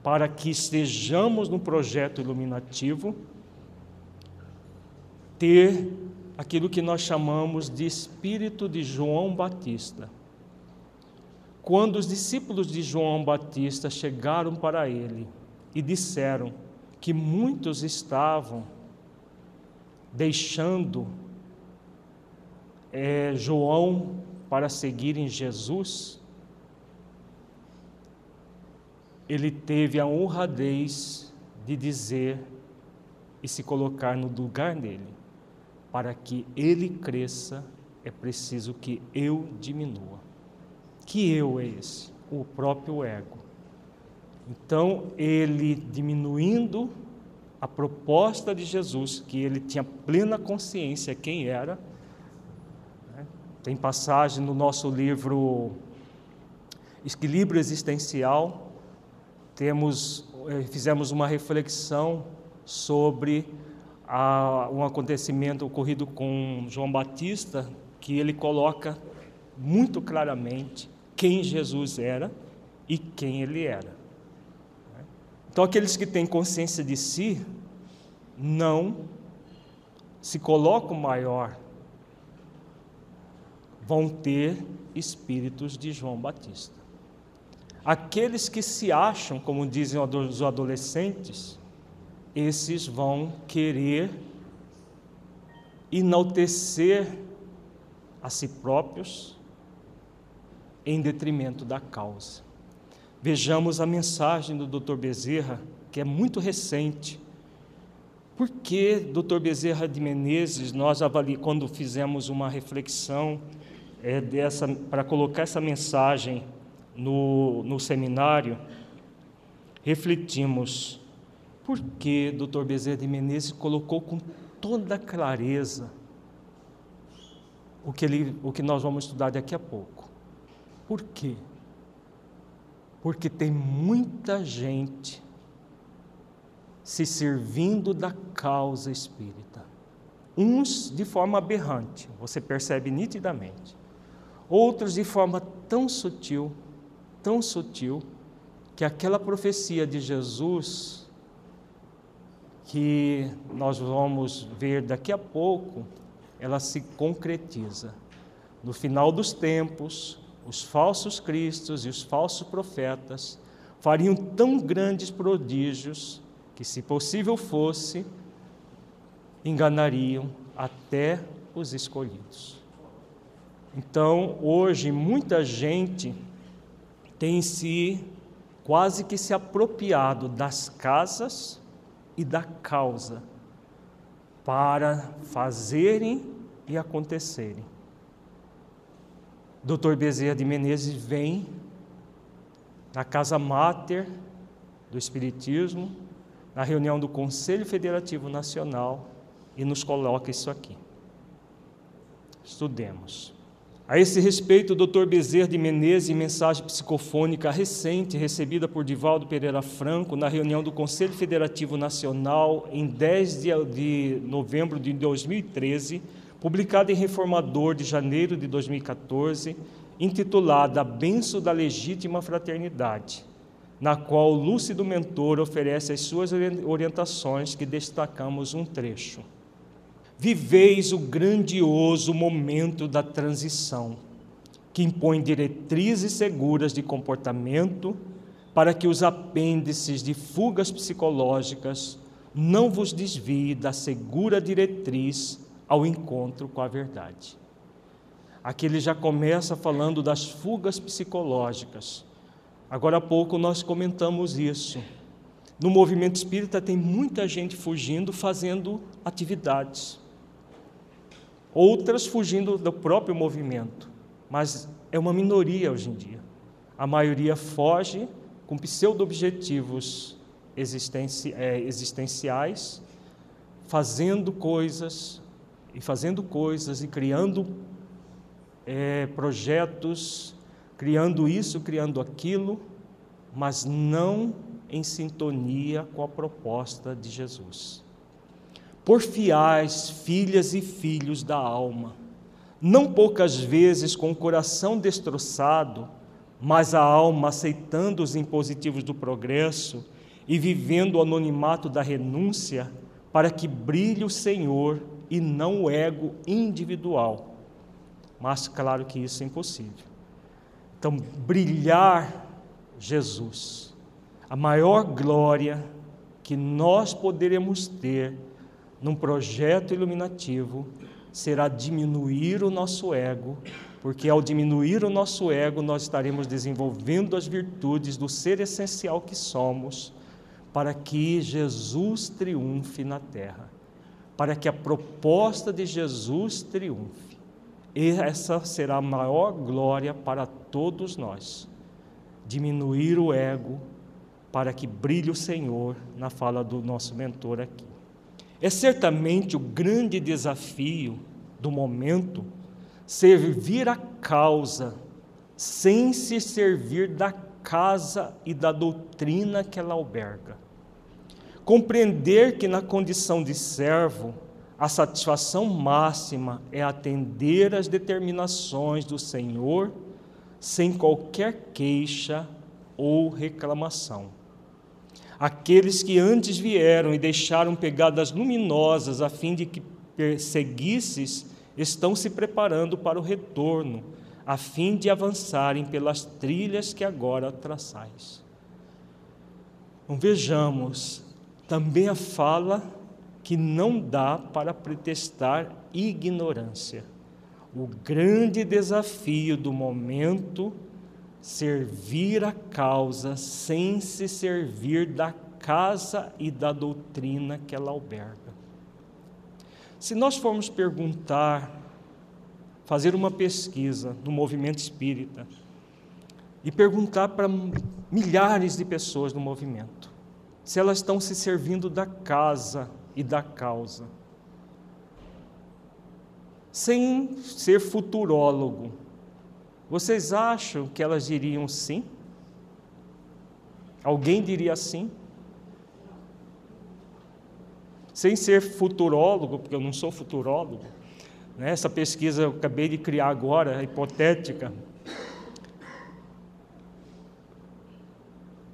para que estejamos no projeto iluminativo ter aquilo que nós chamamos de espírito de João Batista. Quando os discípulos de João Batista chegaram para ele e disseram que muitos estavam deixando é, João para seguirem Jesus, ele teve a honradez de dizer e se colocar no lugar dele. Para que ele cresça, é preciso que eu diminua. Que eu é esse? O próprio ego. Então, ele diminuindo a proposta de Jesus, que ele tinha plena consciência quem era. Né? Tem passagem no nosso livro Equilíbrio Existencial, temos, eh, fizemos uma reflexão sobre a, um acontecimento ocorrido com João Batista, que ele coloca muito claramente quem Jesus era e quem ele era. Então, aqueles que têm consciência de si não se colocam maior, vão ter espíritos de João Batista. Aqueles que se acham, como dizem os adolescentes, esses vão querer enaltecer a si próprios em detrimento da causa. Vejamos a mensagem do Dr. Bezerra, que é muito recente. Por que, Dr. Bezerra de Menezes, nós avali, quando fizemos uma reflexão é, dessa para colocar essa mensagem no, no seminário, refletimos por que Dr. Bezerra de Menezes colocou com toda clareza o que, ele, o que nós vamos estudar daqui a pouco. Por quê? Porque tem muita gente se servindo da causa espírita. Uns de forma aberrante, você percebe nitidamente. Outros de forma tão sutil, tão sutil, que aquela profecia de Jesus, que nós vamos ver daqui a pouco, ela se concretiza. No final dos tempos, os falsos cristos e os falsos profetas fariam tão grandes prodígios que, se possível fosse, enganariam até os escolhidos. Então, hoje, muita gente tem se quase que se apropriado das casas e da causa para fazerem e acontecerem. Dr. Bezerra de Menezes vem na casa máter do Espiritismo, na reunião do Conselho Federativo Nacional e nos coloca isso aqui. Estudemos. A esse respeito, o Dr. Bezerra de Menezes, em mensagem psicofônica recente recebida por Divaldo Pereira Franco na reunião do Conselho Federativo Nacional em 10 de novembro de 2013, publicada em Reformador de janeiro de 2014, intitulada A Benção da Legítima Fraternidade, na qual o lúcido mentor oferece as suas orientações que destacamos um trecho. Viveis o grandioso momento da transição, que impõe diretrizes seguras de comportamento para que os apêndices de fugas psicológicas não vos desviem da segura diretriz ao encontro com a verdade. Aqui ele já começa falando das fugas psicológicas. Agora há pouco nós comentamos isso. no movimento espírita tem muita gente fugindo, fazendo atividades. Outras fugindo do próprio movimento, mas é uma minoria hoje em dia. A maioria foge com pseudo-objetivos existenci é, existenciais, fazendo coisas e fazendo coisas e criando é, projetos, criando isso, criando aquilo, mas não em sintonia com a proposta de Jesus. Porfiais, filhas e filhos da alma, não poucas vezes com o coração destroçado, mas a alma aceitando os impositivos do progresso e vivendo o anonimato da renúncia, para que brilhe o Senhor e não o ego individual. Mas claro que isso é impossível. Então, brilhar Jesus a maior glória que nós poderemos ter num projeto iluminativo será diminuir o nosso ego, porque ao diminuir o nosso ego, nós estaremos desenvolvendo as virtudes do ser essencial que somos, para que Jesus triunfe na terra, para que a proposta de Jesus triunfe. E essa será a maior glória para todos nós. Diminuir o ego, para que brilhe o Senhor na fala do nosso mentor aqui. É certamente o grande desafio do momento servir a causa sem se servir da casa e da doutrina que ela alberga. Compreender que na condição de servo, a satisfação máxima é atender às determinações do Senhor sem qualquer queixa ou reclamação. Aqueles que antes vieram e deixaram pegadas luminosas a fim de que perseguisses, estão se preparando para o retorno, a fim de avançarem pelas trilhas que agora traçais. Então, vejamos também a fala que não dá para pretestar ignorância. O grande desafio do momento servir a causa sem se servir da casa e da doutrina que ela alberga. Se nós formos perguntar, fazer uma pesquisa no movimento espírita e perguntar para milhares de pessoas no movimento se elas estão se servindo da casa e da causa, sem ser futurólogo, vocês acham que elas diriam sim? Alguém diria sim? Sem ser futurólogo, porque eu não sou futurólogo, né? essa pesquisa eu acabei de criar agora, hipotética.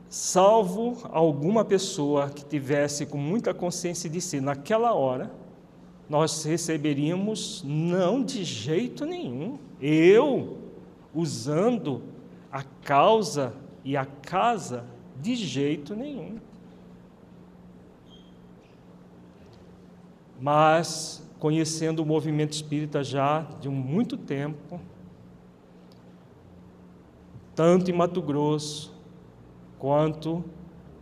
Salvo alguma pessoa que tivesse com muita consciência de si naquela hora, nós receberíamos não de jeito nenhum. Eu usando a causa e a casa de jeito nenhum. Mas, conhecendo o movimento espírita já de muito tempo, tanto em Mato Grosso quanto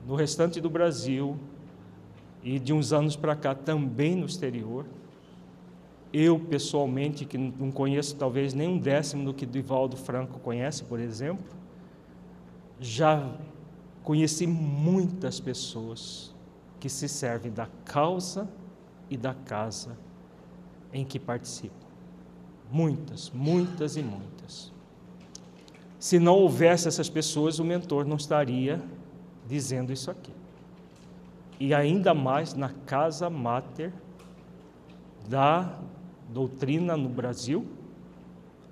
no restante do Brasil e de uns anos para cá também no exterior, eu, pessoalmente, que não conheço talvez nem um décimo do que Divaldo Franco conhece, por exemplo, já conheci muitas pessoas que se servem da causa e da casa em que participam. Muitas, muitas e muitas. Se não houvesse essas pessoas, o mentor não estaria dizendo isso aqui. E ainda mais na casa máter da doutrina no Brasil,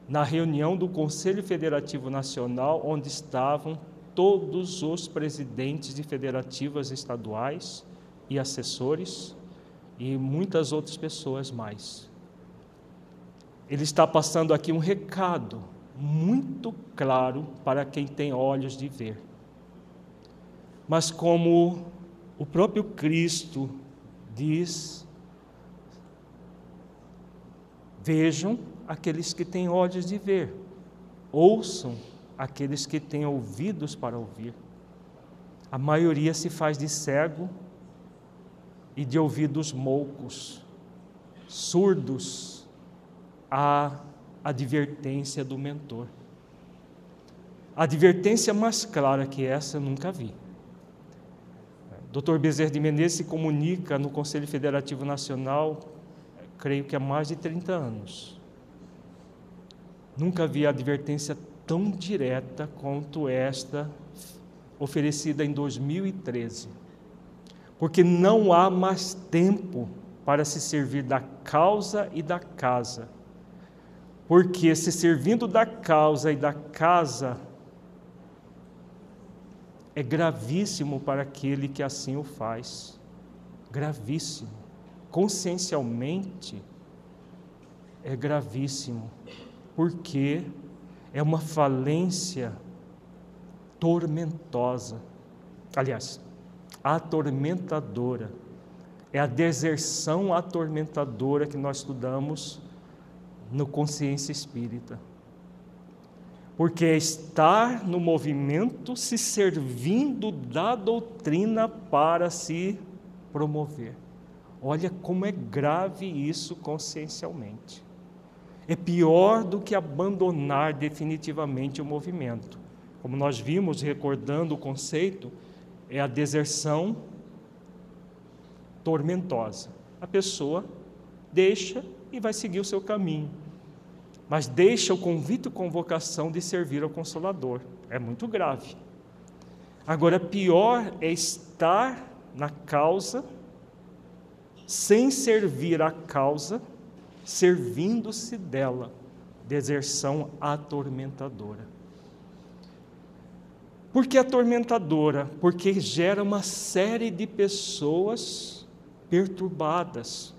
na reunião do Conselho Federativo Nacional, onde estavam todos os presidentes de federativas estaduais e assessores e muitas outras pessoas mais. Ele está passando aqui um recado muito claro para quem tem olhos de ver. Mas como o próprio Cristo diz Vejam aqueles que têm olhos de ver, ouçam aqueles que têm ouvidos para ouvir. A maioria se faz de cego e de ouvidos moucos, surdos à advertência do mentor. A advertência mais clara que essa eu nunca vi. Dr. Bezerra de Menezes se comunica no Conselho Federativo Nacional, creio que há mais de 30 anos. Nunca vi advertência tão direta quanto esta oferecida em 2013. Porque não há mais tempo para se servir da causa e da casa. Porque se servindo da causa e da casa é gravíssimo para aquele que assim o faz. Gravíssimo. Consciencialmente é gravíssimo, porque é uma falência tormentosa. Aliás, atormentadora. É a deserção atormentadora que nós estudamos no Consciência Espírita. Porque é estar no movimento se servindo da doutrina para se promover. Olha como é grave isso consciencialmente. É pior do que abandonar definitivamente o movimento. Como nós vimos, recordando o conceito, é a deserção tormentosa. A pessoa deixa e vai seguir o seu caminho, mas deixa o convite e convocação de servir ao Consolador. É muito grave. Agora, pior é estar na causa, sem servir a causa, servindo-se dela. Deserção atormentadora. Por que atormentadora? Porque gera uma série de pessoas perturbadas.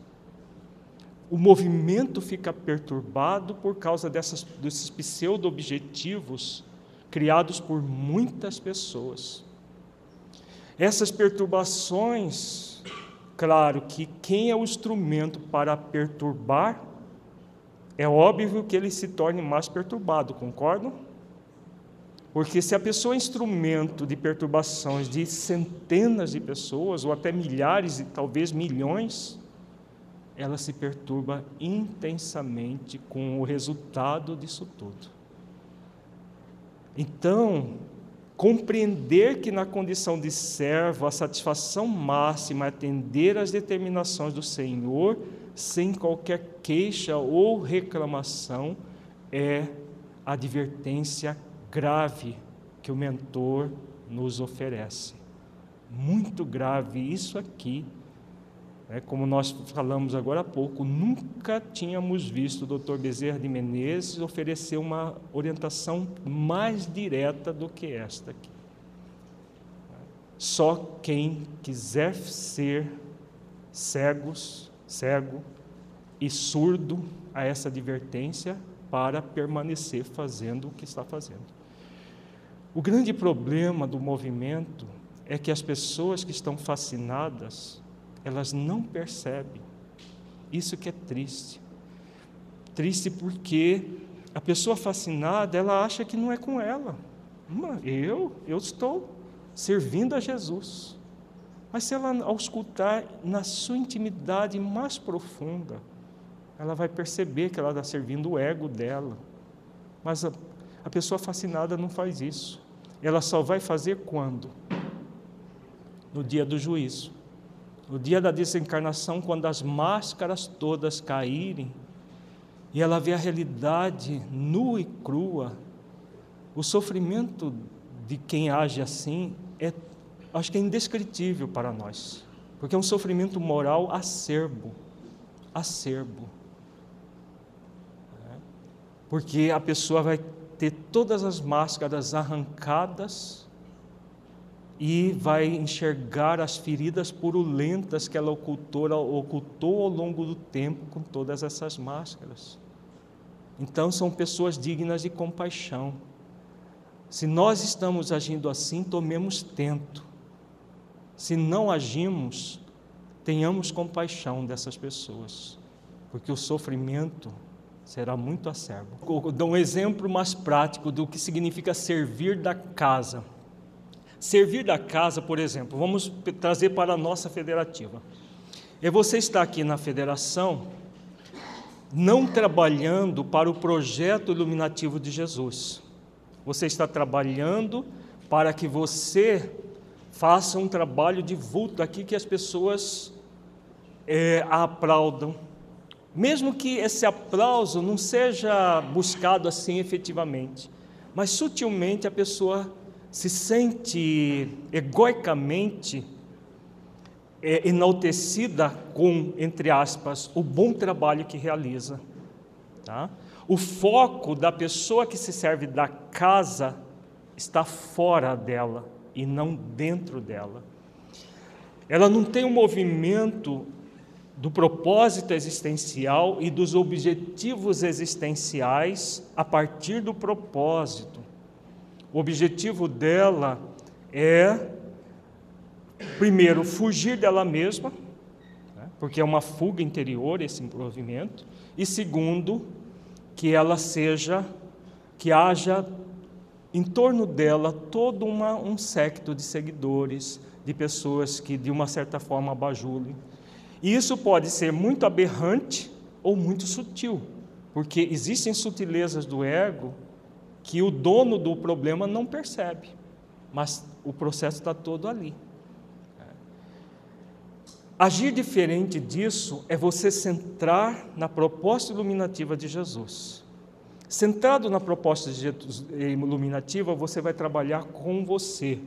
O movimento fica perturbado por causa dessas, desses pseudo-objetivos criados por muitas pessoas. Essas perturbações, claro que quem é o instrumento para perturbar, é óbvio que ele se torne mais perturbado, concordam? Porque se a pessoa é instrumento de perturbações de centenas de pessoas, ou até milhares e talvez milhões, ela se perturba intensamente com o resultado disso tudo. Então, compreender que na condição de servo a satisfação máxima é atender às determinações do Senhor sem qualquer queixa ou reclamação é advertência grave que o mentor nos oferece. Muito grave isso aqui. É, como nós falamos agora há pouco, nunca tínhamos visto o Dr. Bezerra de Menezes oferecer uma orientação mais direta do que esta aqui. Só quem quiser ser cegos, cego e surdo a essa advertência para permanecer fazendo o que está fazendo. O grande problema do movimento é que as pessoas que estão fascinadas, elas não percebem. Isso que é triste. Triste porque a pessoa fascinada, ela acha que não é com ela. Eu, eu estou servindo a Jesus. Mas se ela ao escutar na sua intimidade mais profunda, ela vai perceber que ela está servindo o ego dela. Mas a, a pessoa fascinada não faz isso. Ela só vai fazer quando? No dia do juízo. No dia da desencarnação, quando as máscaras todas caírem e ela vê a realidade nua e crua, o sofrimento de quem age assim é, acho que é indescritível para nós, porque é um sofrimento moral acerbo, acerbo. É. Porque a pessoa vai ter todas as máscaras arrancadas e vai enxergar as feridas purulentas que ela ocultou, ocultou ao longo do tempo com todas essas máscaras. Então são pessoas dignas de compaixão. Se nós estamos agindo assim, tomemos tento. Se não agimos, tenhamos compaixão dessas pessoas, porque o sofrimento será muito acerbo. Vou dar um exemplo mais prático do que significa servir da casa. Servir da casa, por exemplo, vamos trazer para a nossa federativa. É você estar aqui na federação, não trabalhando para o projeto iluminativo de Jesus. Você está trabalhando para que você faça um trabalho de vulto aqui que as pessoas é, aplaudam. Mesmo que esse aplauso não seja buscado assim efetivamente, mas sutilmente a pessoa se sente egoicamente é, enaltecida com, entre aspas, o bom trabalho que realiza. Tá? O foco da pessoa que se serve da casa está fora dela e não dentro dela. Ela não tem um movimento do propósito existencial e dos objetivos existenciais a partir do propósito. O objetivo dela é, primeiro, fugir dela mesma, né, porque é uma fuga interior esse movimento, e segundo, que ela seja, que haja em torno dela todo uma, um secto de seguidores, de pessoas que de uma certa forma bajulem. E isso pode ser muito aberrante ou muito sutil, porque existem sutilezas do ego que o dono do problema não percebe, mas o processo está todo ali. Agir diferente disso é você centrar na proposta iluminativa de Jesus. Centrado na proposta iluminativa, você vai trabalhar com você.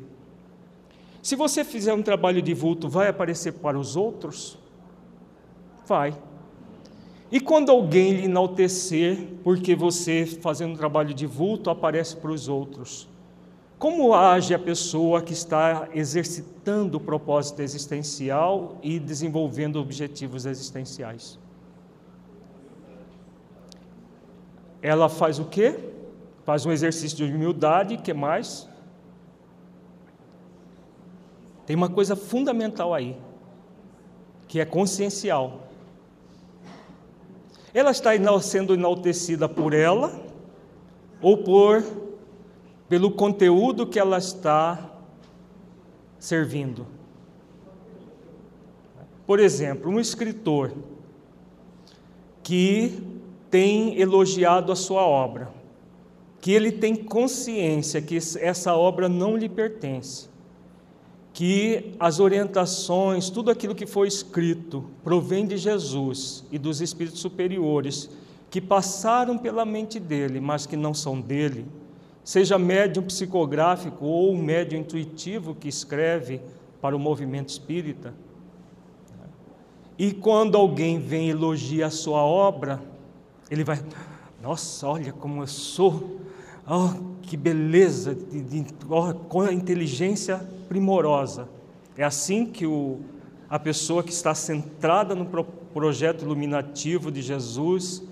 Se você fizer um trabalho de vulto, vai aparecer para os outros? Vai. E quando alguém lhe enaltecer, porque você, fazendo um trabalho de vulto, aparece para os outros, como age a pessoa que está exercitando o propósito existencial e desenvolvendo objetivos existenciais? Ela faz o quê? Faz um exercício de humildade, que mais? Tem uma coisa fundamental aí, que é consciencial. Ela está sendo enaltecida por ela ou por pelo conteúdo que ela está servindo. Por exemplo, um escritor que tem elogiado a sua obra, que ele tem consciência que essa obra não lhe pertence, que as orientações, tudo aquilo que foi escrito, provém de Jesus e dos espíritos superiores que passaram pela mente dele, mas que não são dele, seja médium psicográfico ou médium intuitivo que escreve para o movimento espírita. E quando alguém vem elogiar a sua obra, ele vai, nossa, olha como eu sou, oh, que beleza, de, de, oh, com a inteligência primorosa. É assim que o, a pessoa que está centrada no pro, projeto iluminativo de Jesus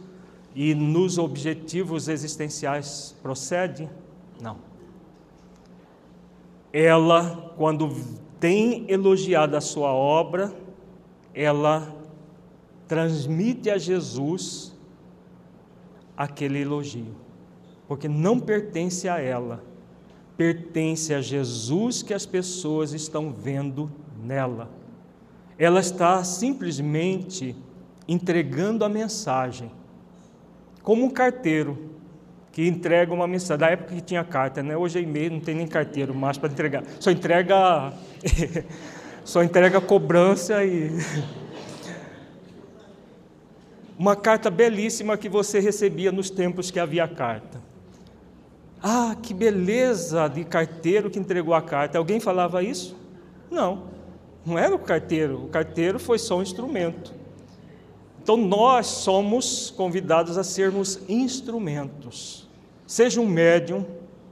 e nos objetivos existenciais procede? Não. Ela, quando tem elogiado a sua obra, ela transmite a Jesus aquele elogio, porque não pertence a ela, pertence a Jesus que as pessoas estão vendo nela. Ela está simplesmente entregando a mensagem, como um carteiro que entrega uma mensagem. Da época que tinha carta, né? Hoje é e-mail, não tem nem carteiro mais para entregar. Só entrega só entrega cobrança e uma carta belíssima que você recebia nos tempos que havia carta. Ah, que beleza de carteiro que entregou a carta. Alguém falava isso? Não, não era o carteiro. O carteiro foi só um instrumento. Então nós somos convidados a sermos instrumentos. Seja um médium,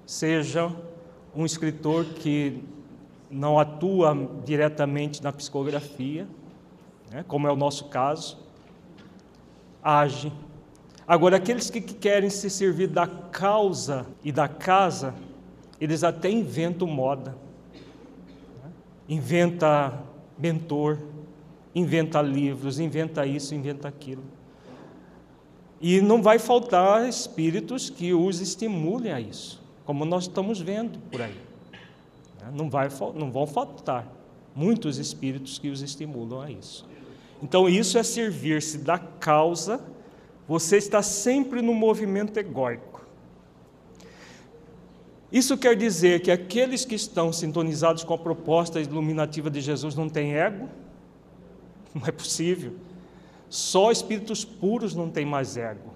seja um escritor que não atua diretamente na psicografia, né, como é o nosso caso, age. Agora, aqueles que querem se servir da causa e da casa, eles até inventam moda, né? inventa mentor, inventa livros, inventa isso, inventa aquilo. E não vai faltar espíritos que os estimulem a isso, como nós estamos vendo por aí. Não, vai, não vão faltar muitos espíritos que os estimulam a isso. Então, isso é servir-se da causa, você está sempre no movimento egóico. Isso quer dizer que aqueles que estão sintonizados com a proposta iluminativa de Jesus não têm ego? Não é possível. Só espíritos puros não têm mais ego.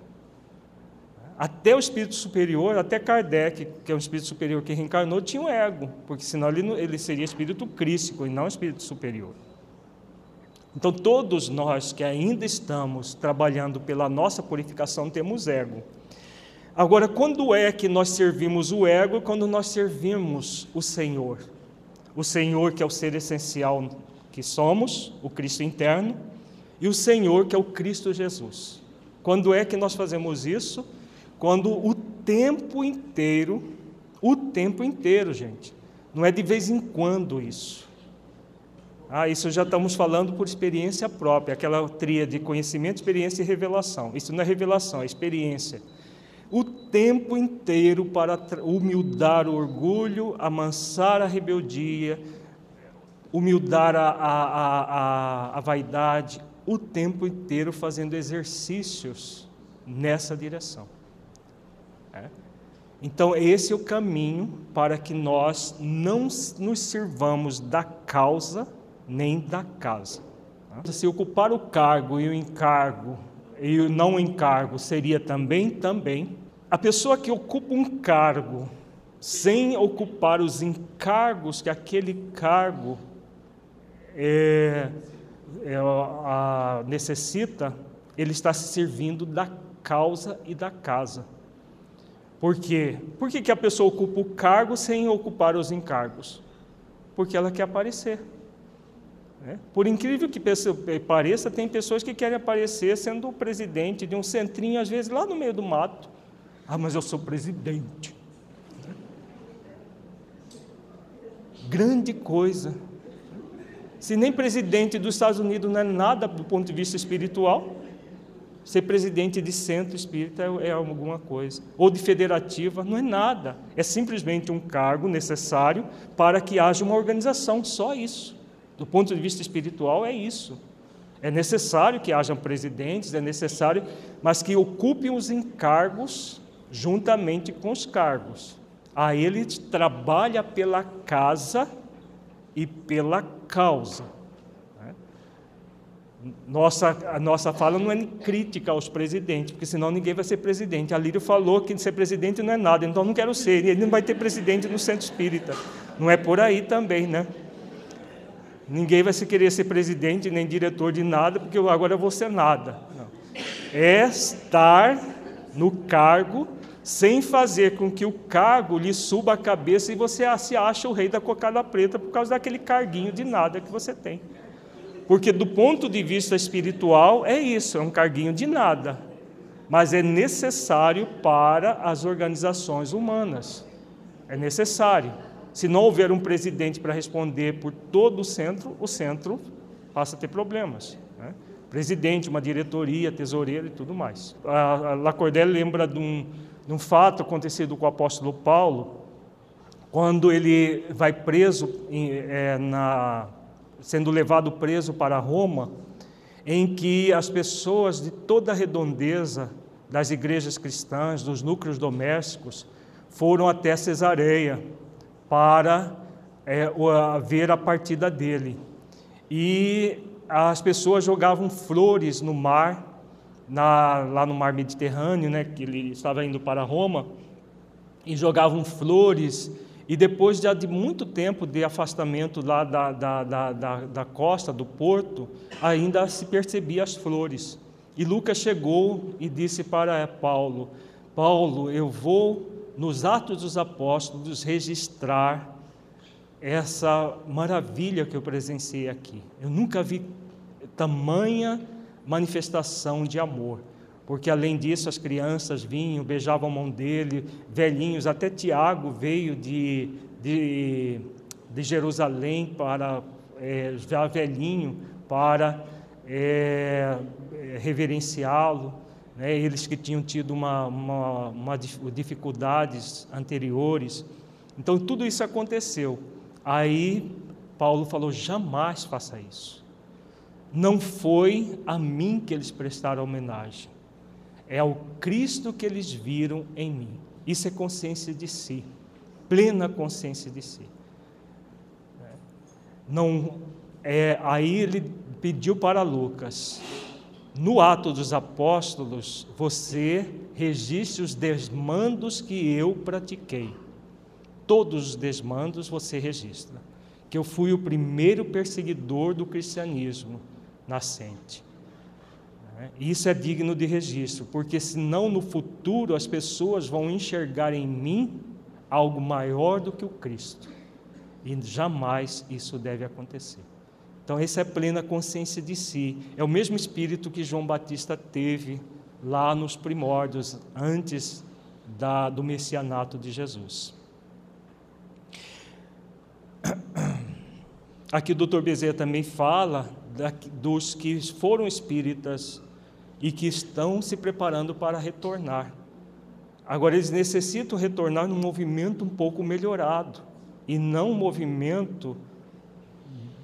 Até o espírito superior, até Kardec, que é um espírito superior que reencarnou, tinha um ego, porque senão ele, ele seria espírito crístico e não espírito superior. Então, todos nós que ainda estamos trabalhando pela nossa purificação temos ego. Agora, quando é que nós servimos o ego? Quando nós servimos o Senhor. O Senhor, que é o ser essencial que somos, o Cristo interno, e o Senhor, que é o Cristo Jesus. Quando é que nós fazemos isso? Quando o tempo inteiro, o tempo inteiro, gente, não é de vez em quando isso. Ah, isso já estamos falando por experiência própria, aquela tria de conhecimento, experiência e revelação. Isso não é revelação, é experiência o tempo inteiro para humildar o orgulho, amansar a rebeldia, humildar a, a, a, a, vaidade, o tempo inteiro fazendo exercícios nessa direção. É? Então, esse é o caminho para que nós não nos sirvamos da causa nem da casa. Se ocupar o cargo e o encargo e o não encargo seria também, também a pessoa que ocupa um cargo sem ocupar os encargos que aquele cargo é, é, a, necessita, ele está se servindo da causa e da casa. Por quê? Por que, que a pessoa ocupa o cargo sem ocupar os encargos? Porque ela quer aparecer. Né? Por incrível que pareça, tem pessoas que querem aparecer sendo o presidente de um centrinho, às vezes lá no meio do mato, ah, mas eu sou presidente. Grande coisa. Se nem presidente dos Estados Unidos não é nada do ponto de vista espiritual, ser presidente de centro espírita é, é alguma coisa. Ou de federativa, não é nada. É simplesmente um cargo necessário para que haja uma organização, só isso. Do ponto de vista espiritual, é isso. É necessário que hajam presidentes, é necessário, mas que ocupem os encargos juntamente com os cargos. A ele trabalha pela casa e pela causa. Né? Nossa, a nossa fala não é crítica aos presidentes, porque senão ninguém vai ser presidente. A Lírio falou que ser presidente não é nada, então não quero ser. Ele não vai ter presidente no centro espírita. Não é por aí também, né? Ninguém vai se querer ser presidente nem diretor de nada, porque agora eu vou ser nada. Não. É estar no cargo sem fazer com que o cargo lhe suba a cabeça e você se acha o rei da cocada preta por causa daquele carguinho de nada que você tem. Porque do ponto de vista espiritual é isso, é um carguinho de nada, mas é necessário para as organizações humanas. É necessário. Se não houver um presidente para responder por todo o centro, o centro passa a ter problemas. Né? Presidente, uma diretoria, tesoureiro e tudo mais. A Lacordaire lembra de um, de um fato acontecido com o apóstolo Paulo, quando ele vai preso, é, na, sendo levado preso para Roma, em que as pessoas de toda a redondeza das igrejas cristãs, dos núcleos domésticos, foram até Cesareia para é, ver a partida dele. E as pessoas jogavam flores no mar na, lá no mar Mediterrâneo, né, que ele estava indo para Roma, e jogavam flores, e depois de, muito tempo de afastamento lá da, da, da, da, costa, do porto, ainda se percebia as flores. E Lucas chegou e disse para Paulo: Paulo, eu vou nos Atos dos Apóstolos registrar essa maravilha que eu presenciei aqui. Eu nunca vi tamanha manifestação de amor. Porque além disso, as crianças vinham, beijavam a mão dele, velhinhos, até Tiago veio de, de, de Jerusalém para, é, já velhinho, para é, reverenciá-lo. Né? Eles que tinham tido uma, uma, uma dificuldades anteriores. Então, tudo isso aconteceu. Aí Paulo falou: jamais faça isso. Não foi a mim que eles prestaram homenagem, é ao Cristo que eles viram em mim. Isso é consciência de si, plena consciência de si. Não é, aí ele pediu para Lucas, no ato dos apóstolos, você registre os desmandos que eu pratiquei. Todos os desmandos você registra. Que eu fui o primeiro perseguidor do cristianismo nascente. Isso é digno de registro, porque senão no futuro as pessoas vão enxergar em mim algo maior do que o Cristo. E jamais isso deve acontecer. Então, essa é plena consciência de si. É o mesmo espírito que João Batista teve lá nos primórdios, antes da, do messianato de Jesus. Aqui o Dr. Bezerra também fala da, dos que foram espíritas e que estão se preparando para retornar. Agora, eles necessitam retornar num movimento um pouco melhorado, e não um movimento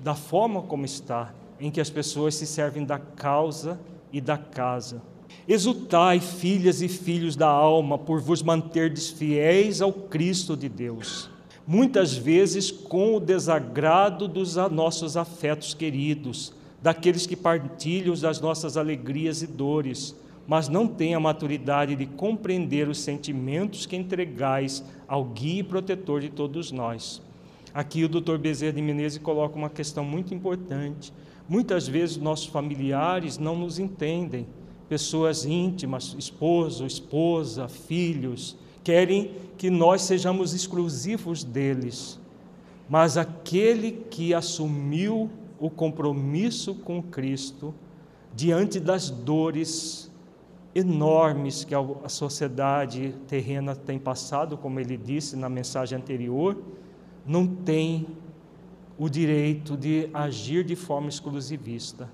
da forma como está, em que as pessoas se servem da causa e da casa. Exultai, filhas e filhos da alma, por vos manterdes fiéis ao Cristo de Deus, muitas vezes com o desagrado dos nossos afetos queridos, daqueles que partilham das nossas alegrias e dores, mas não têm a maturidade de compreender os sentimentos que entregais ao guia e protetor de todos nós. Aqui o Dr. Bezerra de Menezes coloca uma questão muito importante. Muitas vezes nossos familiares não nos entendem, pessoas íntimas, esposo, esposa, filhos, querem que nós sejamos exclusivos deles. Mas aquele que assumiu o compromisso com Cristo, diante das dores enormes que a sociedade terrena tem passado, como ele disse na mensagem anterior, não tem o direito de agir de forma exclusivista.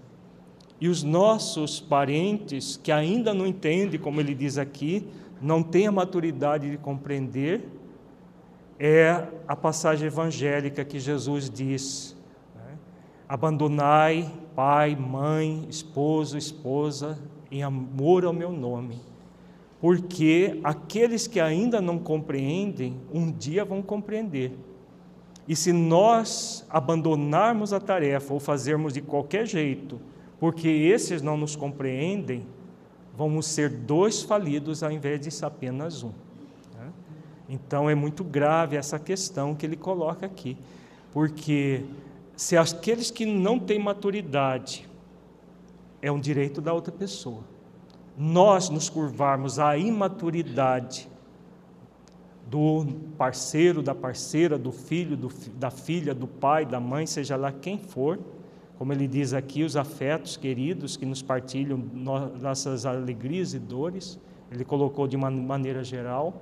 E os nossos parentes, que ainda não entendem, como ele diz aqui, não têm a maturidade de compreender, é a passagem evangélica que Jesus diz: né? abandonai pai, mãe, esposo, esposa, em amor ao meu nome, porque aqueles que ainda não compreendem, um dia vão compreender. E se nós abandonarmos a tarefa ou fazermos de qualquer jeito, porque esses não nos compreendem, vamos ser dois falidos ao invés de apenas um. Né? Então é muito grave essa questão que ele coloca aqui, porque se aqueles que não têm maturidade é um direito da outra pessoa, nós nos curvarmos à imaturidade do parceiro, da parceira, do filho, do, da filha, do pai, da mãe, seja lá quem for, como ele diz aqui, os afetos queridos que nos partilham nossas alegrias e dores, ele colocou de uma maneira geral.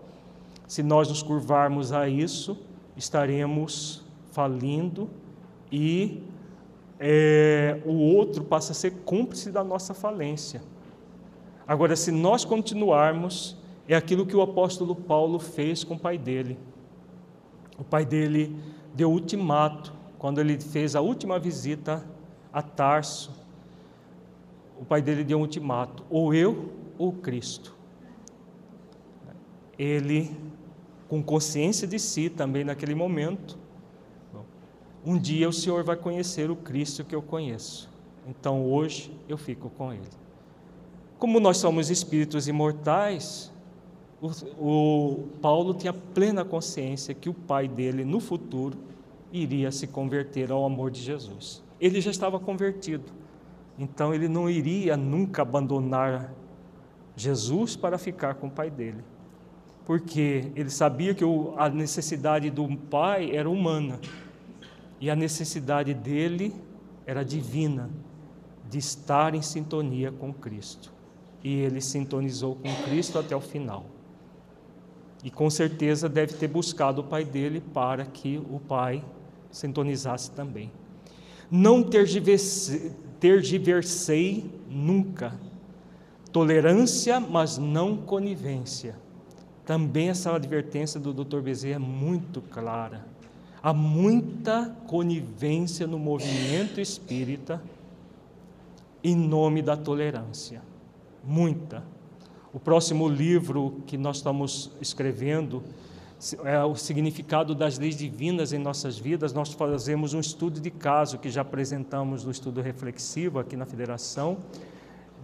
Se nós nos curvarmos a isso, estaremos falindo e é, o outro passa a ser cúmplice da nossa falência. Agora, se nós continuarmos é aquilo que o apóstolo Paulo fez com o pai dele. O pai dele deu ultimato quando ele fez a última visita a Tarso. O pai dele deu um ultimato: ou eu ou Cristo. Ele, com consciência de si também naquele momento, um dia o Senhor vai conhecer o Cristo que eu conheço. Então hoje eu fico com Ele. Como nós somos espíritos imortais, o, o Paulo tinha plena consciência que o pai dele, no futuro, iria se converter ao amor de Jesus. Ele já estava convertido, então ele não iria nunca abandonar Jesus para ficar com o pai dele, porque ele sabia que a necessidade do pai era humana e a necessidade dele era divina, de estar em sintonia com Cristo. E ele sintonizou com Cristo até o final. E com certeza deve ter buscado o pai dele para que o pai sintonizasse também. Não tergiversei, nunca. Tolerância, mas não conivência. Também essa advertência do Dr. Bezerra é muito clara. Há muita conivência no movimento espírita em nome da tolerância. Muita. O próximo livro que nós estamos escrevendo é o significado das leis divinas em nossas vidas. Nós fazemos um estudo de caso que já apresentamos no estudo reflexivo aqui na Federação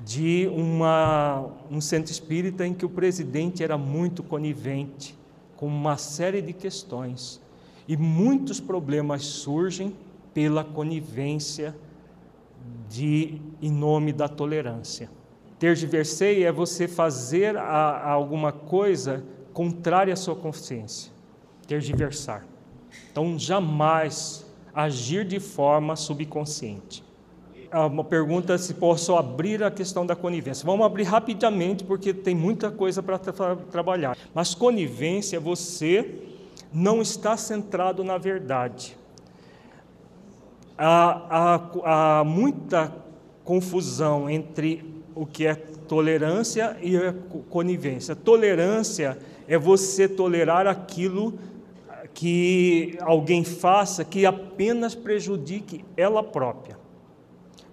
de uma, um centro espírita em que o presidente era muito conivente com uma série de questões e muitos problemas surgem pela conivência de em nome da tolerância. Tergiversei é você fazer a, a alguma coisa contrária à sua consciência. Tergiversar. Então, jamais agir de forma subconsciente. Uma pergunta se posso abrir a questão da conivência. Vamos abrir rapidamente, porque tem muita coisa para tra trabalhar. Mas conivência é você não está centrado na verdade. Há, há, há muita confusão entre o que é tolerância e a conivência. Tolerância é você tolerar aquilo que alguém faça que apenas prejudique ela própria.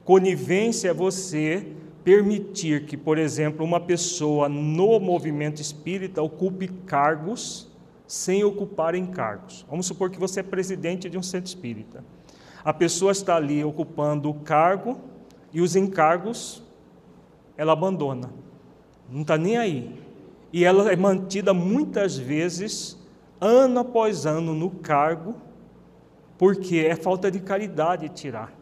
Conivência é você permitir que, por exemplo, uma pessoa no movimento espírita ocupe cargos sem ocupar encargos. Vamos supor que você é presidente de um centro espírita. A pessoa está ali ocupando o cargo e os encargos ela abandona. Não está nem aí. E ela é mantida muitas vezes, ano após ano, no cargo, porque é falta de caridade tirar.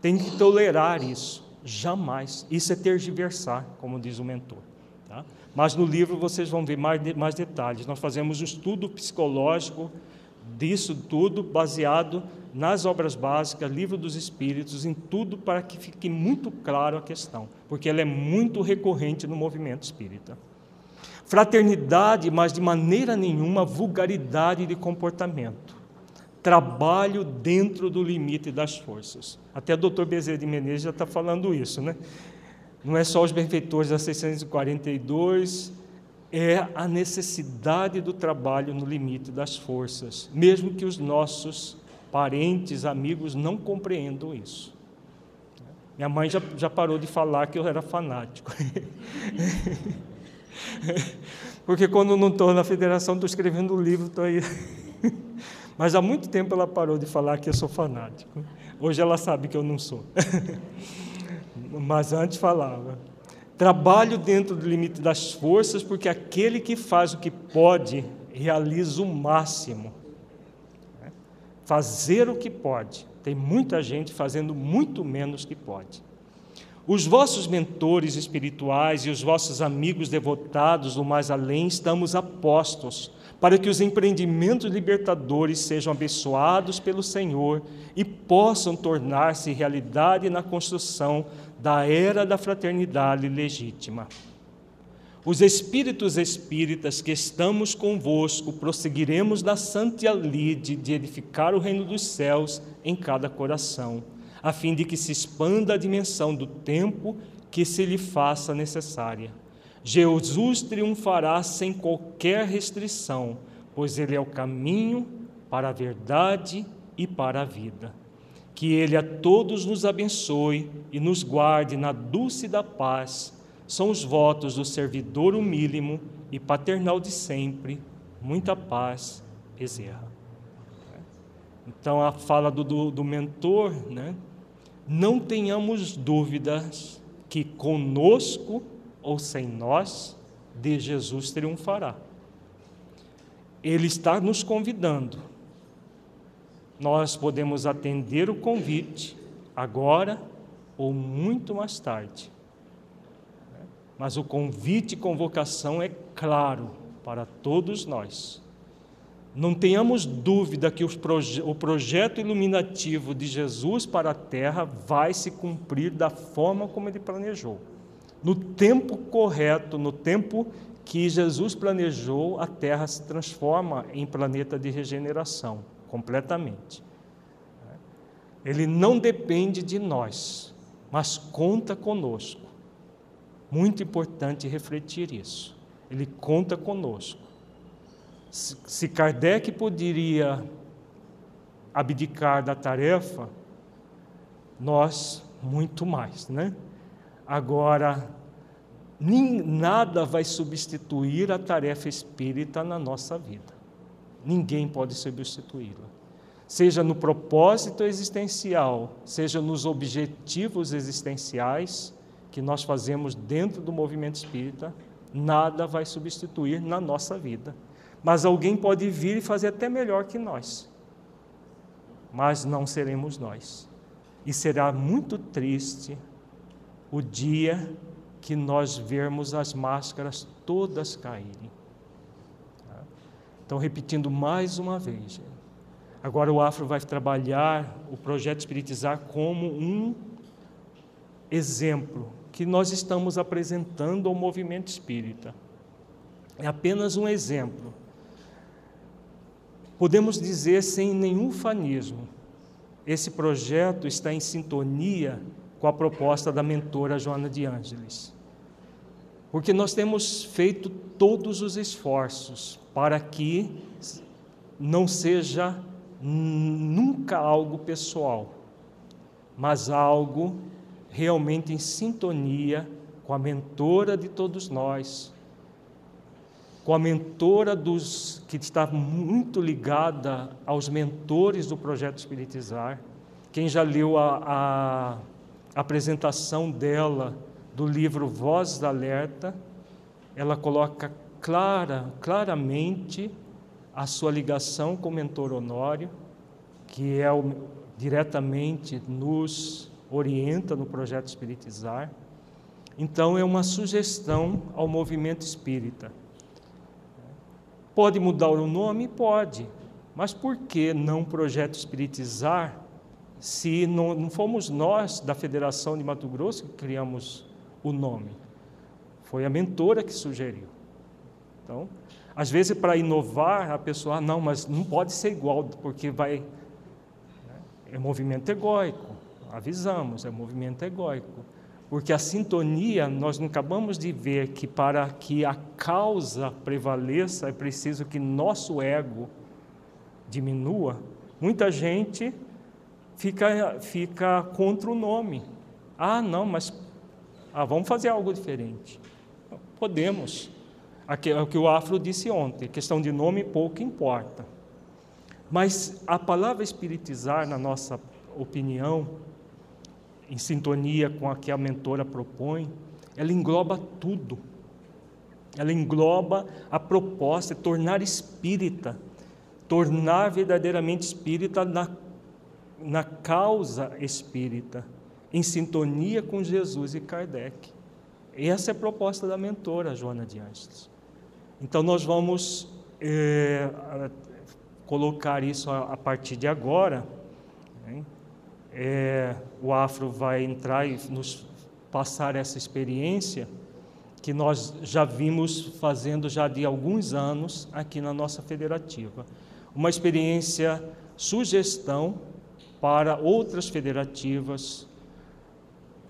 Tem que tolerar isso. Jamais. Isso é tergiversar, como diz o mentor. Tá? Mas no livro vocês vão ver mais, mais detalhes. Nós fazemos um estudo psicológico disso tudo, baseado nas obras básicas, livro dos Espíritos, em tudo para que fique muito claro a questão, porque ela é muito recorrente no movimento espírita. Fraternidade, mas de maneira nenhuma vulgaridade de comportamento. Trabalho dentro do limite das forças. Até o doutor Bezerra de Menezes já está falando isso, né? Não é só os benfeitores da 642, é a necessidade do trabalho no limite das forças, mesmo que os nossos parentes, amigos não compreendam isso. Minha mãe já, já parou de falar que eu era fanático. Porque quando não estou na federação, estou escrevendo um livro, estou aí. Mas há muito tempo ela parou de falar que eu sou fanático. Hoje ela sabe que eu não sou. Mas antes falava. Trabalho dentro do limite das forças, porque aquele que faz o que pode realiza o máximo. Fazer o que pode. Tem muita gente fazendo muito menos que pode. Os vossos mentores espirituais e os vossos amigos devotados do mais além estamos apostos para que os empreendimentos libertadores sejam abençoados pelo Senhor e possam tornar-se realidade na construção da era da fraternidade legítima. Os espíritos espíritas que estamos convosco prosseguiremos na santa lide de edificar o reino dos céus em cada coração, a fim de que se expanda a dimensão do tempo que se lhe faça necessária. Jesus triunfará sem qualquer restrição, pois ele é o caminho para a verdade e para a vida. Que Ele a todos nos abençoe e nos guarde na dulce da paz. São os votos do servidor humílimo e paternal de sempre. Muita paz, Bezerra. Então, a fala do, do, do mentor, né? não tenhamos dúvidas que conosco ou sem nós, de Jesus triunfará. Ele está nos convidando nós podemos atender o convite agora ou muito mais tarde. Mas o convite e convocação é claro para todos nós. Não tenhamos dúvida que o projeto iluminativo de Jesus para a terra vai se cumprir da forma como ele planejou. No tempo correto, no tempo que Jesus planejou, a terra se transforma em planeta de regeneração completamente. Ele não depende de nós, mas conta conosco. Muito importante refletir isso. Ele conta conosco. Se Kardec poderia abdicar da tarefa, nós muito mais, né? Agora, nem, nada vai substituir a tarefa espírita na nossa vida. Ninguém pode substituí-la. Seja no propósito existencial, seja nos objetivos existenciais que nós fazemos dentro do movimento espírita, nada vai substituir na nossa vida. Mas alguém pode vir e fazer até melhor que nós. Mas não seremos nós. E será muito triste o dia que nós vermos as máscaras todas caírem. Então, repetindo mais uma vez, agora o Afro vai trabalhar o projeto Espiritizar como um exemplo que nós estamos apresentando ao movimento espírita. É apenas um exemplo. Podemos dizer sem nenhum fanismo, esse projeto está em sintonia com a proposta da mentora Joana de Ângeles. Porque nós temos feito todos os esforços para que não seja nunca algo pessoal, mas algo realmente em sintonia com a mentora de todos nós, com a mentora dos que está muito ligada aos mentores do projeto Espiritizar. Quem já leu a, a apresentação dela do livro Voz da Alerta, ela coloca clara, claramente a sua ligação com o mentor Honório, que é o, diretamente nos orienta no projeto Espiritizar. Então, é uma sugestão ao movimento espírita. Pode mudar o nome? Pode. Mas por que não projeto Espiritizar se não, não fomos nós da Federação de Mato Grosso que criamos o nome. Foi a mentora que sugeriu. Então, às vezes para inovar, a pessoa, ah, não, mas não pode ser igual, porque vai. Né, é movimento egóico. Avisamos, é movimento egóico. Porque a sintonia, nós não acabamos de ver que para que a causa prevaleça é preciso que nosso ego diminua. Muita gente fica, fica contra o nome. Ah, não, mas ah, vamos fazer algo diferente. Podemos. É o que o Afro disse ontem, questão de nome pouco importa. Mas a palavra espiritizar, na nossa opinião, em sintonia com a que a mentora propõe, ela engloba tudo. Ela engloba a proposta de tornar espírita, tornar verdadeiramente espírita na, na causa espírita em sintonia com Jesus e Kardec. Essa é a proposta da mentora Joana de Ângeles. Então nós vamos é, colocar isso a, a, partir de agora. Né? É, o Afro vai entrar e nos passar essa experiência que nós já vimos fazendo já de alguns anos aqui na nossa federativa. Uma experiência sugestão para outras federativas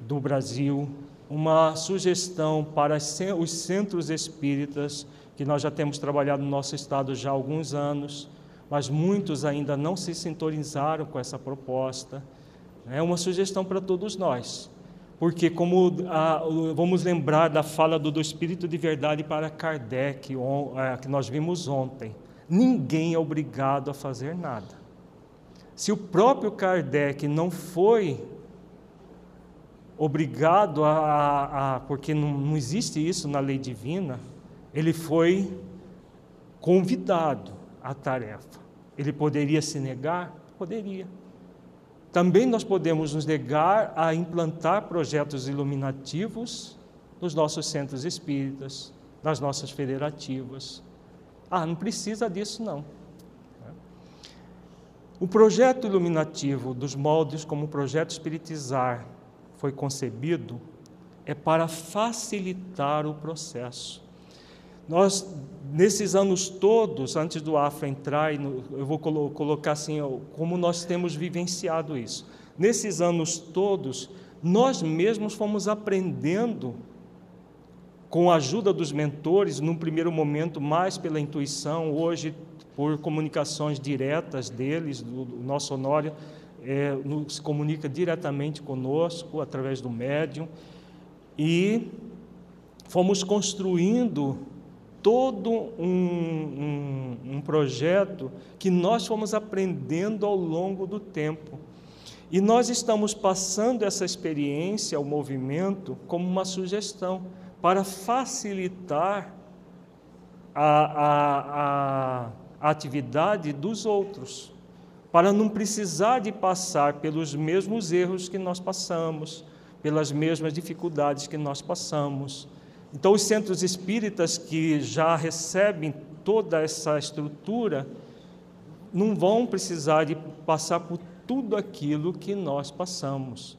do Brasil, uma sugestão para os centros espíritas, que nós já temos trabalhado no nosso estado já há alguns anos, mas muitos ainda não se sintonizaram com essa proposta. É uma sugestão para todos nós, porque, como a, vamos lembrar da fala do, do Espírito de Verdade para Kardec, on, é, que nós vimos ontem: ninguém é obrigado a fazer nada. Se o próprio Kardec não foi obrigado a, a, a porque não, não existe isso na lei divina, ele foi convidado à tarefa. Ele poderia se negar? Poderia. Também nós podemos nos negar a implantar projetos iluminativos nos nossos centros espíritas, nas nossas federativas. Ah, não precisa disso não. O projeto iluminativo dos moldes como o projeto espiritizar foi concebido é para facilitar o processo. Nós, nesses anos todos, antes do AFA entrar, eu vou colocar assim, como nós temos vivenciado isso. Nesses anos todos, nós mesmos fomos aprendendo com a ajuda dos mentores, num primeiro momento mais pela intuição, hoje por comunicações diretas deles, do, nosso Honório é, comunica diretamente conosco através do médium e fomos construindo todo um, um, um projeto que nós fomos aprendendo ao longo do tempo. E nós estamos passando essa experiência ao movimento como uma sugestão para facilitar a, a, a, a atividade dos outros, para não precisar de passar pelos mesmos erros que nós passamos, pelas mesmas dificuldades que nós passamos. Então, os centros espíritas que já recebem toda essa estrutura não vão precisar de passar por tudo aquilo que nós passamos.